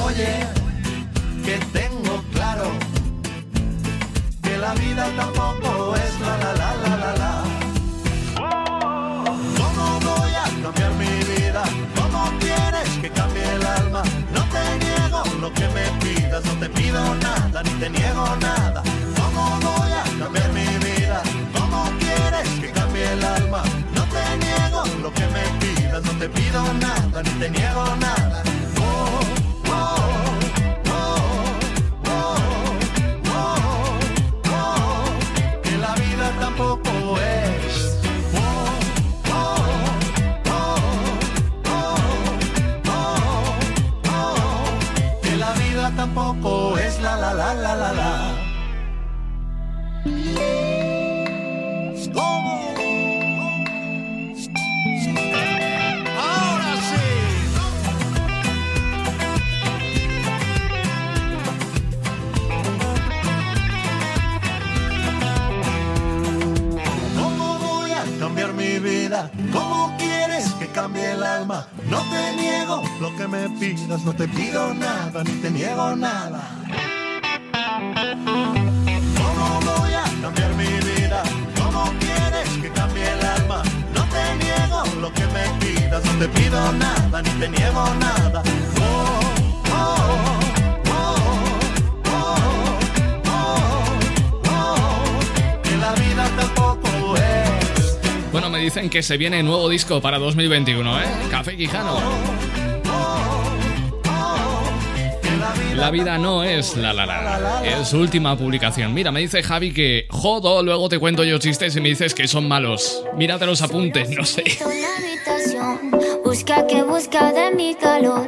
Oye, que tengo claro que la vida tampoco es la la la la la la. ¿Cómo voy a cambiar mi vida? ¿Cómo quieres que cambie el alma? No te niego lo que me pidas, no te pido nada, ni te niego nada. Te pido nada, ni te niego nada. Oh, oh, oh, que la vida tampoco es. Que la vida tampoco es la la la la la la. No te pido nada, ni te niego nada. ¿Cómo voy a cambiar mi vida? ¿Cómo quieres que cambie el alma? No te niego lo que me pidas, no te pido nada, ni te niego nada. Oh, oh, oh, oh, oh, oh. Bueno, me dicen que se viene nuevo disco para 2021, ¿eh? Café Quijano. La vida no es la la la. Es última publicación. Mira, me dice Javi que jodo, luego te cuento yo chistes y me dices que son malos. Mírate los apuntes, no sé. Busca que busca de mi calor.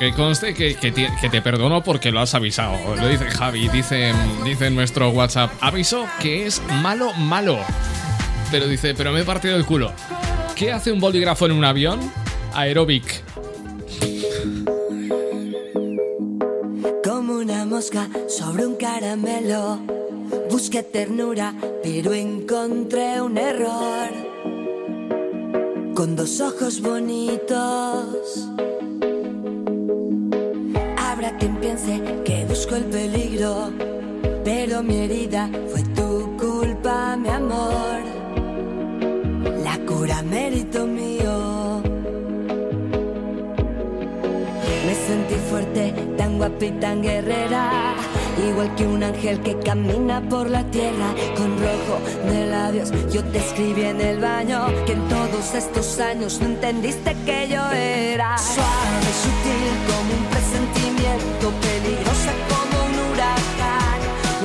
que conste que, que, te, que perdono porque lo has avisado. Lo dice Javi, dice, dice en nuestro WhatsApp. Aviso que es malo, malo. Pero dice, pero me he partido el culo. ¿Qué hace un bolígrafo en un avión? Aeróbic. Como una mosca sobre un caramelo. Busqué ternura, pero encontré un error. Con dos ojos bonitos quien piense que busco el peligro, pero mi herida fue tu culpa, mi amor. La cura mérito mío. Me sentí fuerte, tan guapa y tan guerrera. Igual que un ángel que camina por la tierra con rojo de labios. Yo te escribí en el baño que en todos estos años no entendiste que yo era suave, sutil como un peligrosa como un huracán,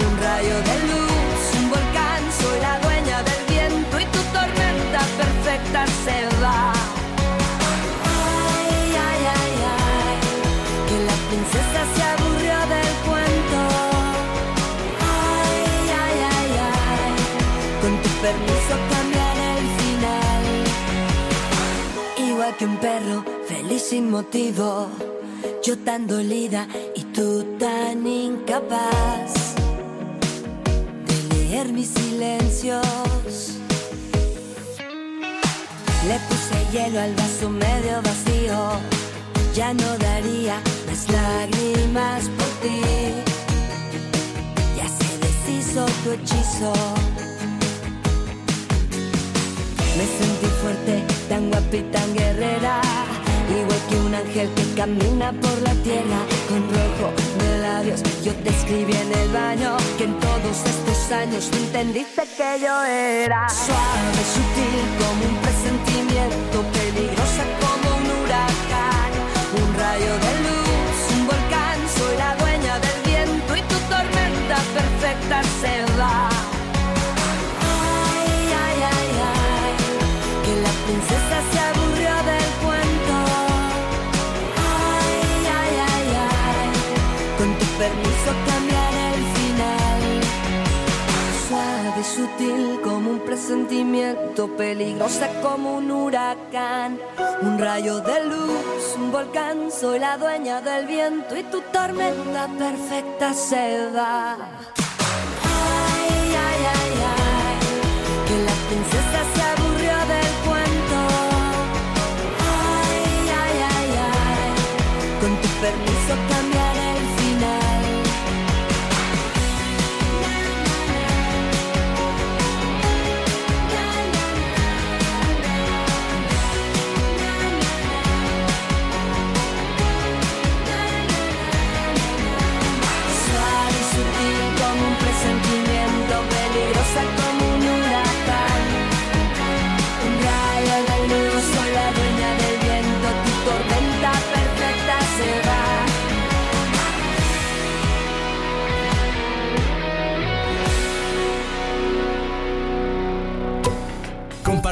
un rayo de luz, un volcán, soy la dueña del viento y tu tormenta perfecta se. Ay, ay, ay, ay, que la princesa se aburrió del cuento. Ay, ay, ay, ay, con tu permiso cambiaré el final. Igual que un perro, feliz sin motivo. Yo tan dolida tú tan incapaz de leer mis silencios. Le puse hielo al vaso medio vacío, ya no daría más lágrimas por ti. Ya se deshizo tu hechizo. Me sentí fuerte, tan guapa y tan guerrera. Igual que un ángel que camina por la tierra con rojo de labios. Yo te escribí en el baño que en todos estos años tú entendiste que yo era suave, sutil como un presentimiento, peligrosa como un huracán, un rayo de luz, un volcán. Soy la dueña del viento y tu tormenta perfecta se sutil como un presentimiento, peligrosa como un huracán. Un rayo de luz, un volcán, soy la dueña del viento y tu tormenta perfecta se va. Ay, ay, ay, ay, que la princesa se aburrió del cuento. Ay, ay, ay, ay, con tu permiso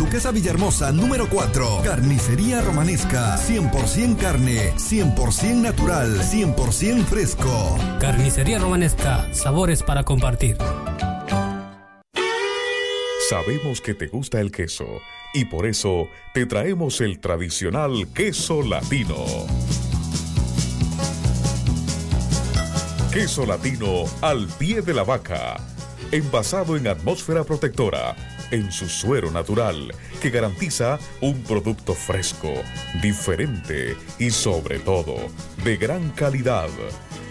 Duquesa Villahermosa número 4. Carnicería Romanesca, 100% carne, 100% natural, 100% fresco. Carnicería Romanesca, sabores para compartir. Sabemos que te gusta el queso y por eso te traemos el tradicional queso latino. Queso latino al pie de la vaca, envasado en atmósfera protectora, en su suero natural, que garantiza un producto fresco, diferente y sobre todo de gran calidad.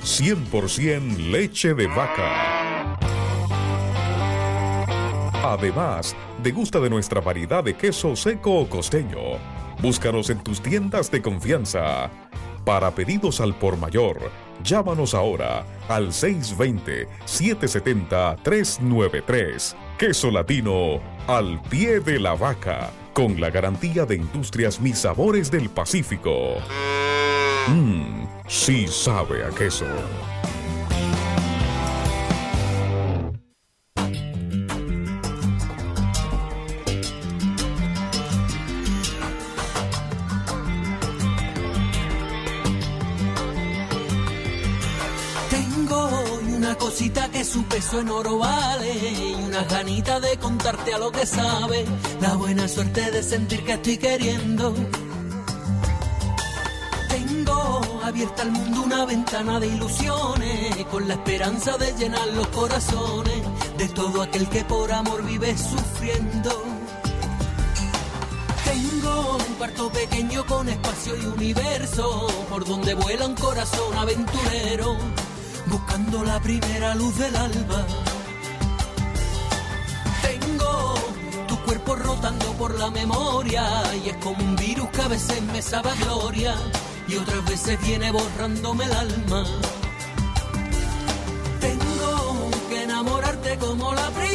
100% leche de vaca. Además, degusta de nuestra variedad de queso seco o costeño. Búscanos en tus tiendas de confianza. Para pedidos al por mayor, llámanos ahora al 620-770-393. Queso latino al pie de la vaca, con la garantía de Industrias Mis Sabores del Pacífico. Mmm, sí sabe a queso. Que su peso en oro vale y una ganita de contarte a lo que sabe. La buena suerte de sentir que estoy queriendo. Tengo abierta al mundo una ventana de ilusiones con la esperanza de llenar los corazones de todo aquel que por amor vive sufriendo. Tengo un cuarto pequeño con espacio y universo por donde vuela un corazón aventurero buscando la primera luz del alba. Tengo tu cuerpo rotando por la memoria y es como un virus que a veces me sabe a gloria y otras veces viene borrándome el alma. Tengo que enamorarte como la primera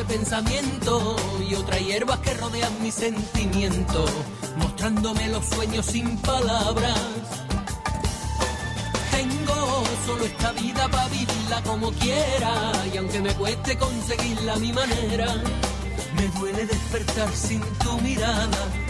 de pensamiento y otras hierbas que rodean mi sentimiento, mostrándome los sueños sin palabras. Tengo solo esta vida para vivirla como quiera y aunque me cueste conseguirla a mi manera, me duele despertar sin tu mirada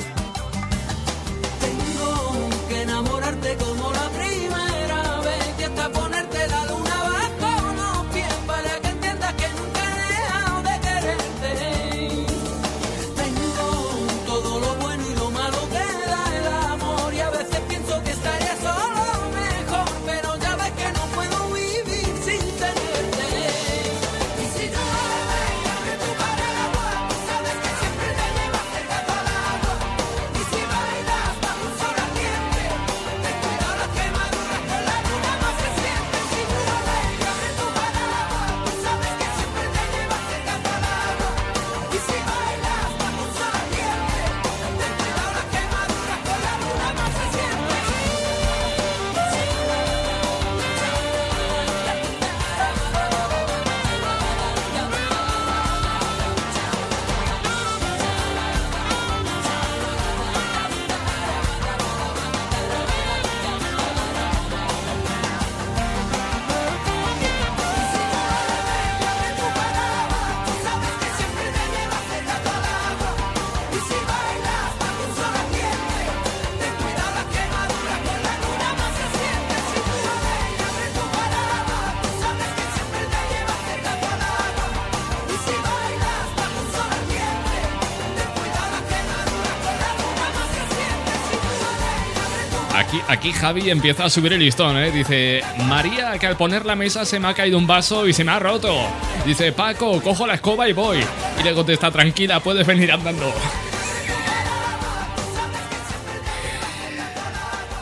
Javi empieza a subir el listón, ¿eh? Dice, María, que al poner la mesa se me ha caído un vaso y se me ha roto. Dice, Paco, cojo la escoba y voy. Y le contesta, tranquila, puedes venir andando.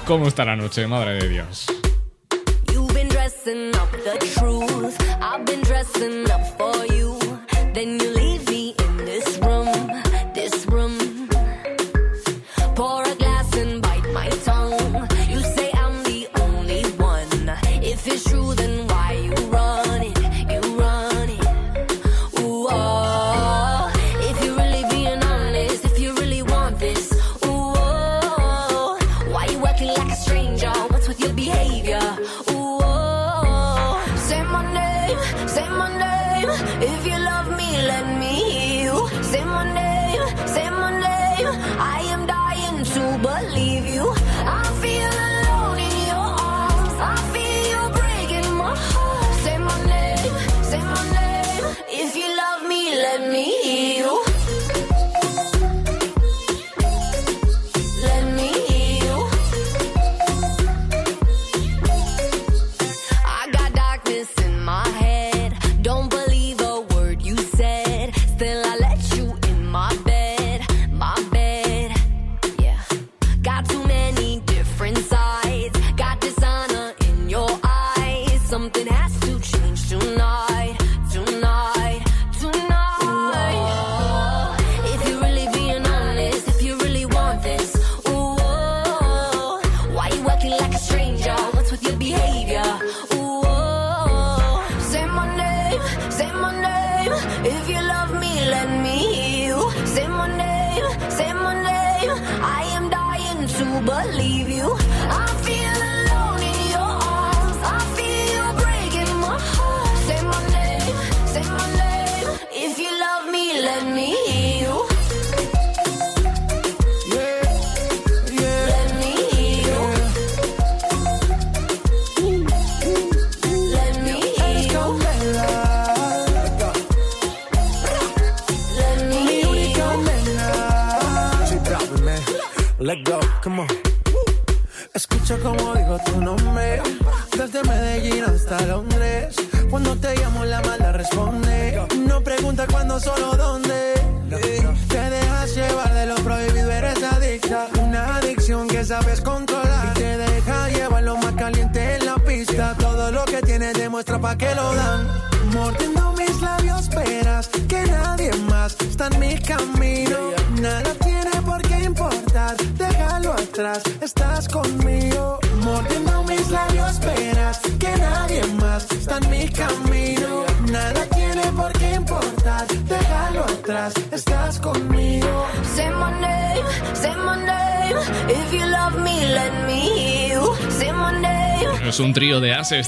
¿Cómo está la noche, madre de Dios?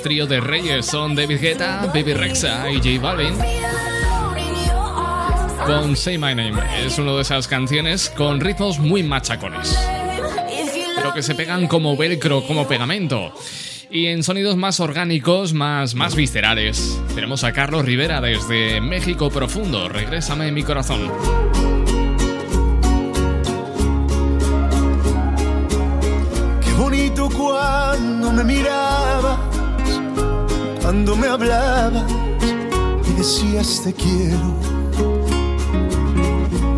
trío de Reyes son David Guetta, Baby Rexa y J Balvin. Con Say My Name es una de esas canciones con ritmos muy machacones, pero que se pegan como velcro, como pegamento. Y en sonidos más orgánicos, más, más viscerales, tenemos a Carlos Rivera desde México Profundo. Regrésame mi corazón. Qué bonito cuando me miras cuando me hablabas y decías te quiero.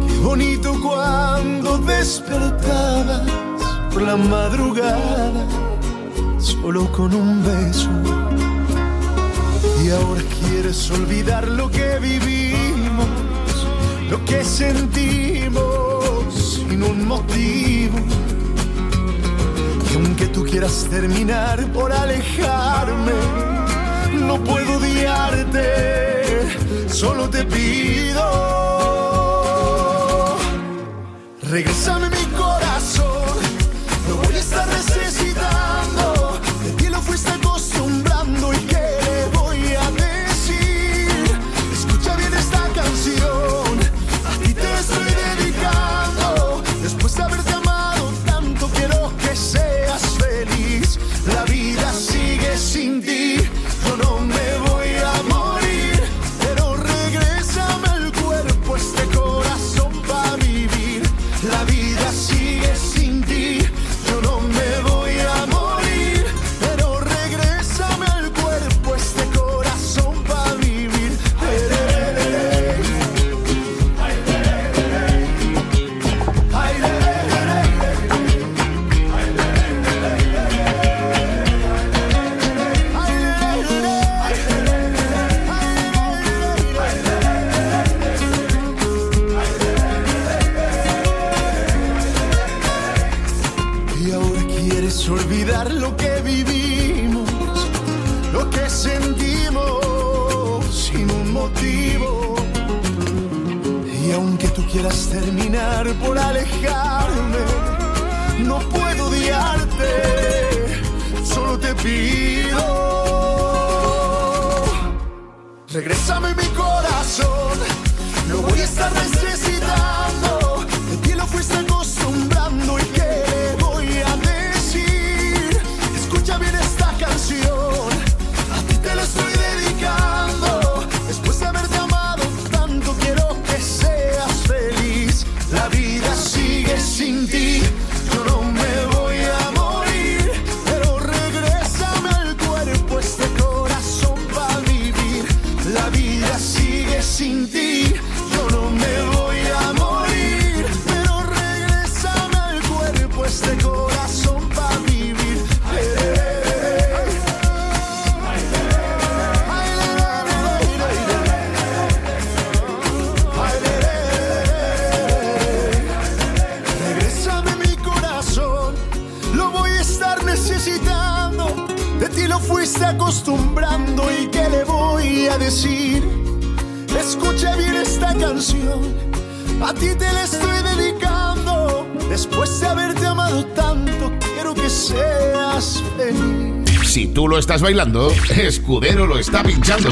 Qué bonito cuando despertabas por la madrugada solo con un beso. Y ahora quieres olvidar lo que vivimos, lo que sentimos sin un motivo. Y aunque tú quieras terminar por alejarme, no puedo odiarte, solo te pido. Regresame mi corazón. Y aunque tú quieras terminar por alejarme, no puedo odiarte, solo te pido. Regrésame mi corazón, no voy a estar desde canción a ti te la estoy dedicando. Después de haberte amado tanto, quiero que seas feliz. Si tú lo estás bailando, Escudero lo está pinchando.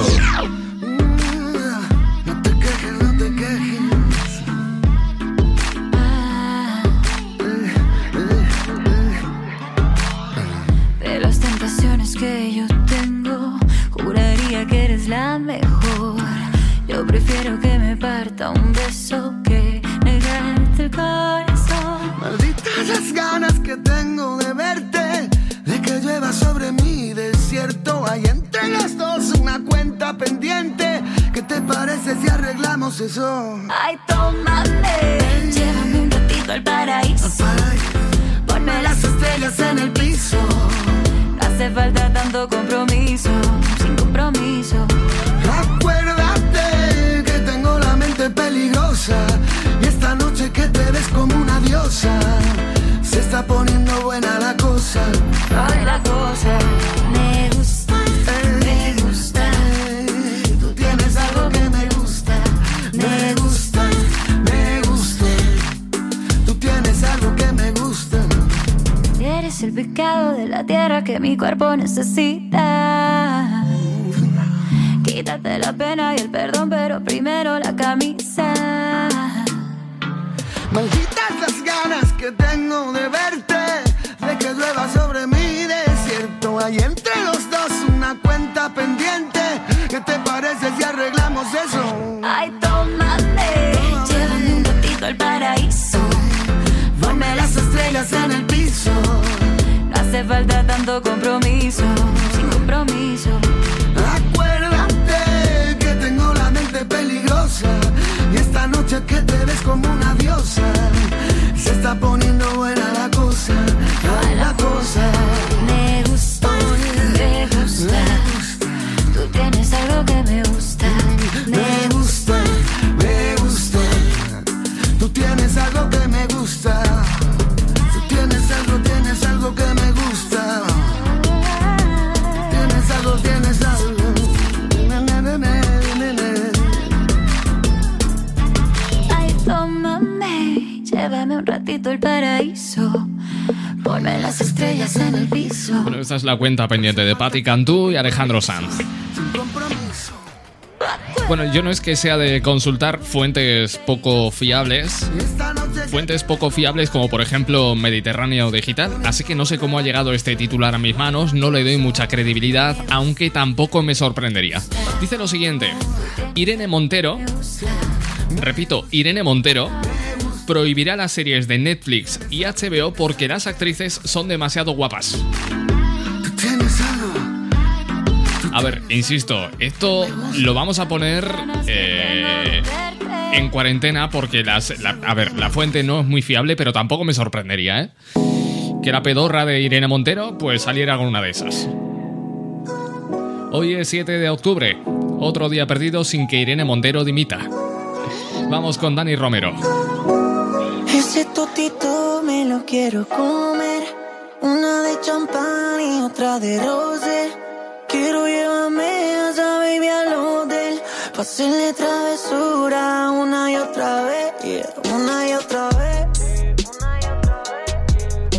Esta es la cuenta pendiente de Patti Cantú y Alejandro Sanz. Bueno, yo no es que sea de consultar fuentes poco fiables, fuentes poco fiables como por ejemplo Mediterráneo Digital, así que no sé cómo ha llegado este titular a mis manos, no le doy mucha credibilidad, aunque tampoco me sorprendería. Dice lo siguiente, Irene Montero, repito, Irene Montero, prohibirá las series de Netflix y HBO porque las actrices son demasiado guapas. A ver, insisto, esto lo vamos a poner eh, en cuarentena porque las, la- a ver, la fuente no es muy fiable, pero tampoco me sorprendería, ¿eh? Que la pedorra de Irene Montero pues saliera con una de esas. Hoy es 7 de octubre, otro día perdido sin que Irene Montero dimita. Vamos con Dani Romero. Ese totito me lo quiero comer. Una de champán y otra de rosé. Quiero llevarme a esa baby al hotel. Pa' hacerle travesura una y otra vez. yeah, Una y otra vez.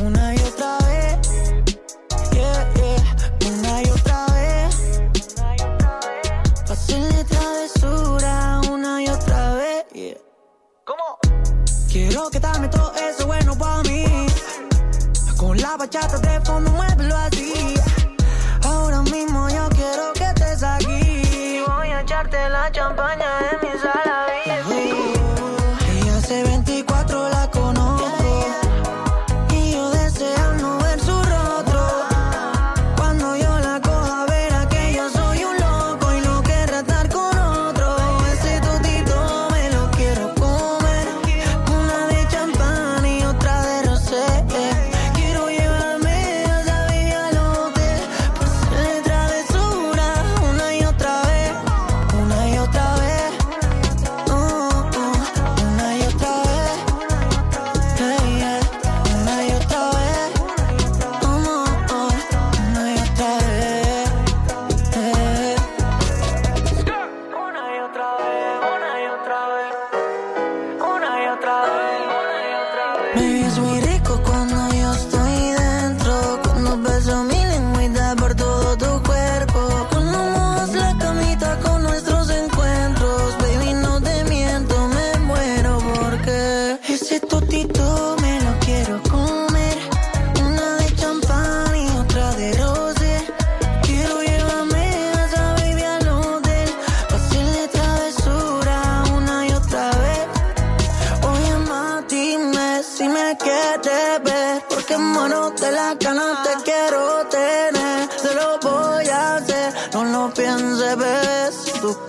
Una y otra vez. Yeah, yeah. Una y otra vez. Pa' hacerle travesura una y otra vez. yeah. Quiero quitarme todo eso bueno para mí. Con la bachata de fondo, muévelo así.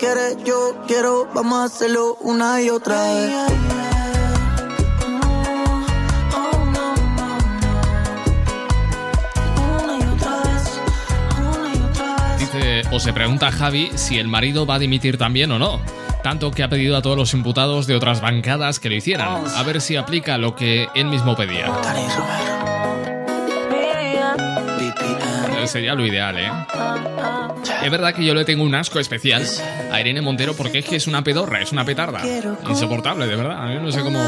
Quieres, yo quiero, vamos a hacerlo una y otra vez Una y otra vez, una y otra vez Dice, o se pregunta Javi si el marido va a dimitir también o no. Tanto que ha pedido a todos los imputados de otras bancadas que lo hicieran. A ver si aplica lo que él mismo pedía. Sería lo ideal, ¿eh? Es verdad que yo le tengo un asco especial a Irene Montero porque es que es una pedorra, es una petarda. Insoportable, de verdad. Yo no sé cómo.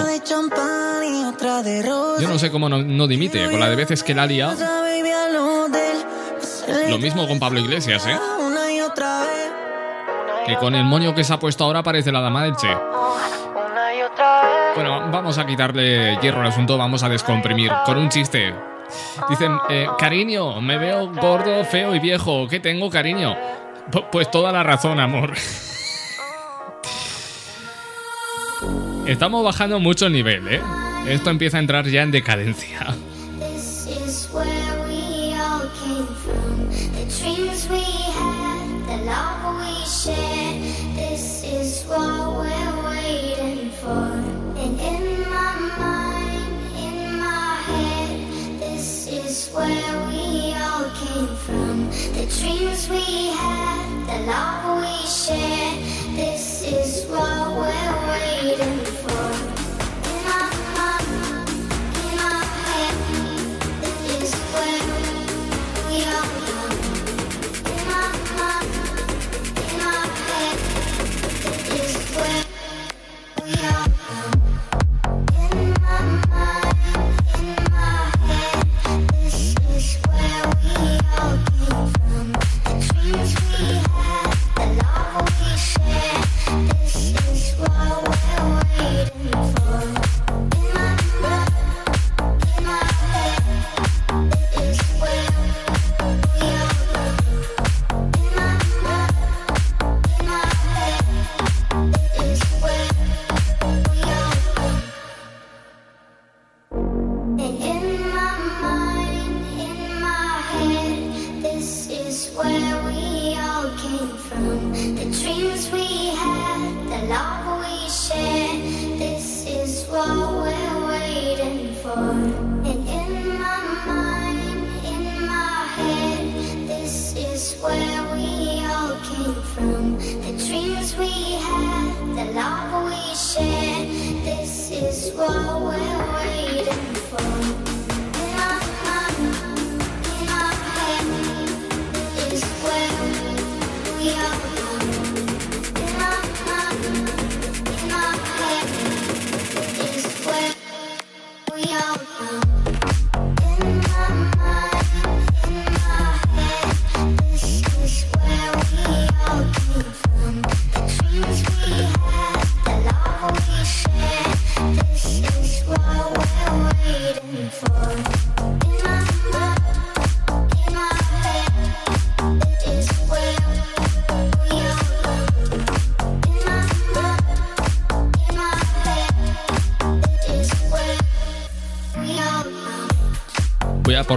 Yo no sé cómo no, no dimite con la de veces que la ha liado. Lo mismo con Pablo Iglesias, ¿eh? Que con el moño que se ha puesto ahora parece la dama del Che. Bueno, vamos a quitarle hierro al asunto, vamos a descomprimir con un chiste. Dicen, eh, cariño, me veo gordo, feo y viejo. ¿Qué tengo, cariño? Pu- pues toda la razón, amor. Estamos bajando mucho el nivel, ¿eh? Esto empieza a entrar ya en decadencia. Where we all came from. The dreams we had, the love we shared. This is what we're waiting for. In mind, in head. This is where we. In mind, in head. This is where we are away.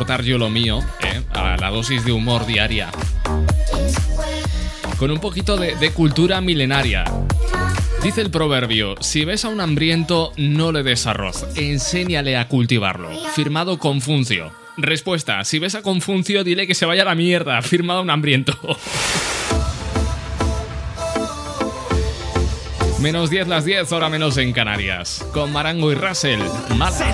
Yo lo mío, ¿eh? A la dosis de humor diaria. Con un poquito de, de cultura milenaria. Dice el proverbio, si ves a un hambriento, no le des arroz, enséñale a cultivarlo. Firmado Confuncio. Respuesta, si ves a Confuncio, dile que se vaya a la mierda. Firmado un hambriento. Menos 10 las 10, hora menos en Canarias. Con Marango y Russell. Mala.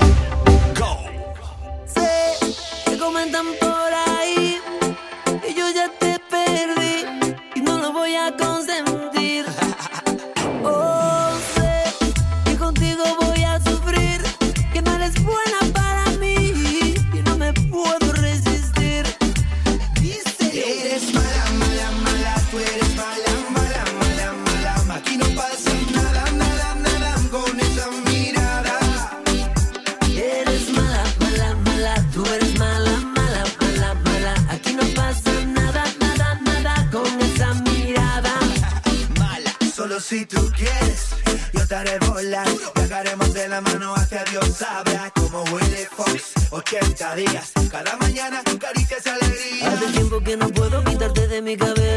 Sabrá cómo huele Fox. 80 días, cada mañana caricias y alegría. Hace tiempo que no puedo quitarte de mi cabeza.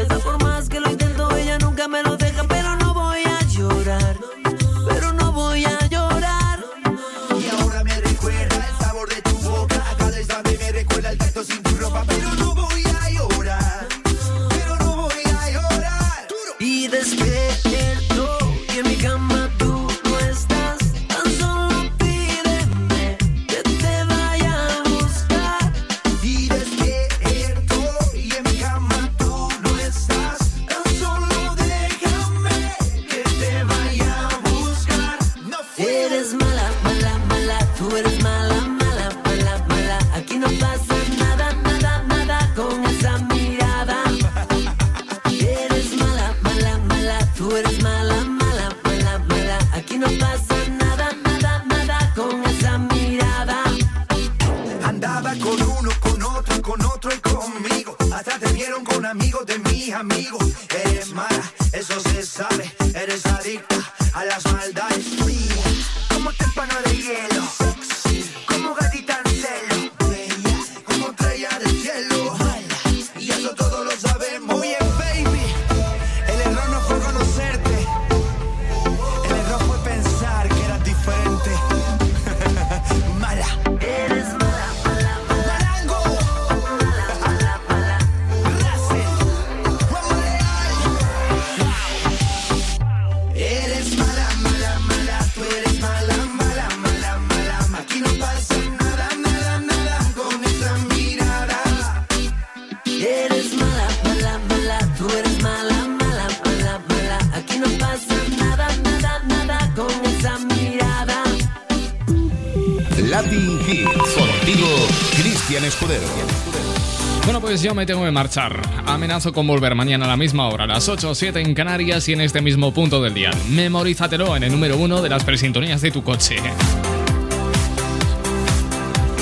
Yo me tengo que marchar. Amenazo con volver mañana a la misma hora, las 8 o 7 en Canarias y en este mismo punto del día. Memorízatelo en el número uno de las presintonías de tu coche.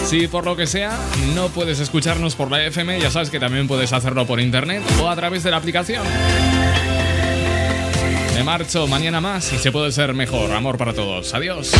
Si por lo que sea no puedes escucharnos por la FM, ya sabes que también puedes hacerlo por internet o a través de la aplicación. Me marcho mañana más y se puede ser mejor. Amor para todos. Adiós.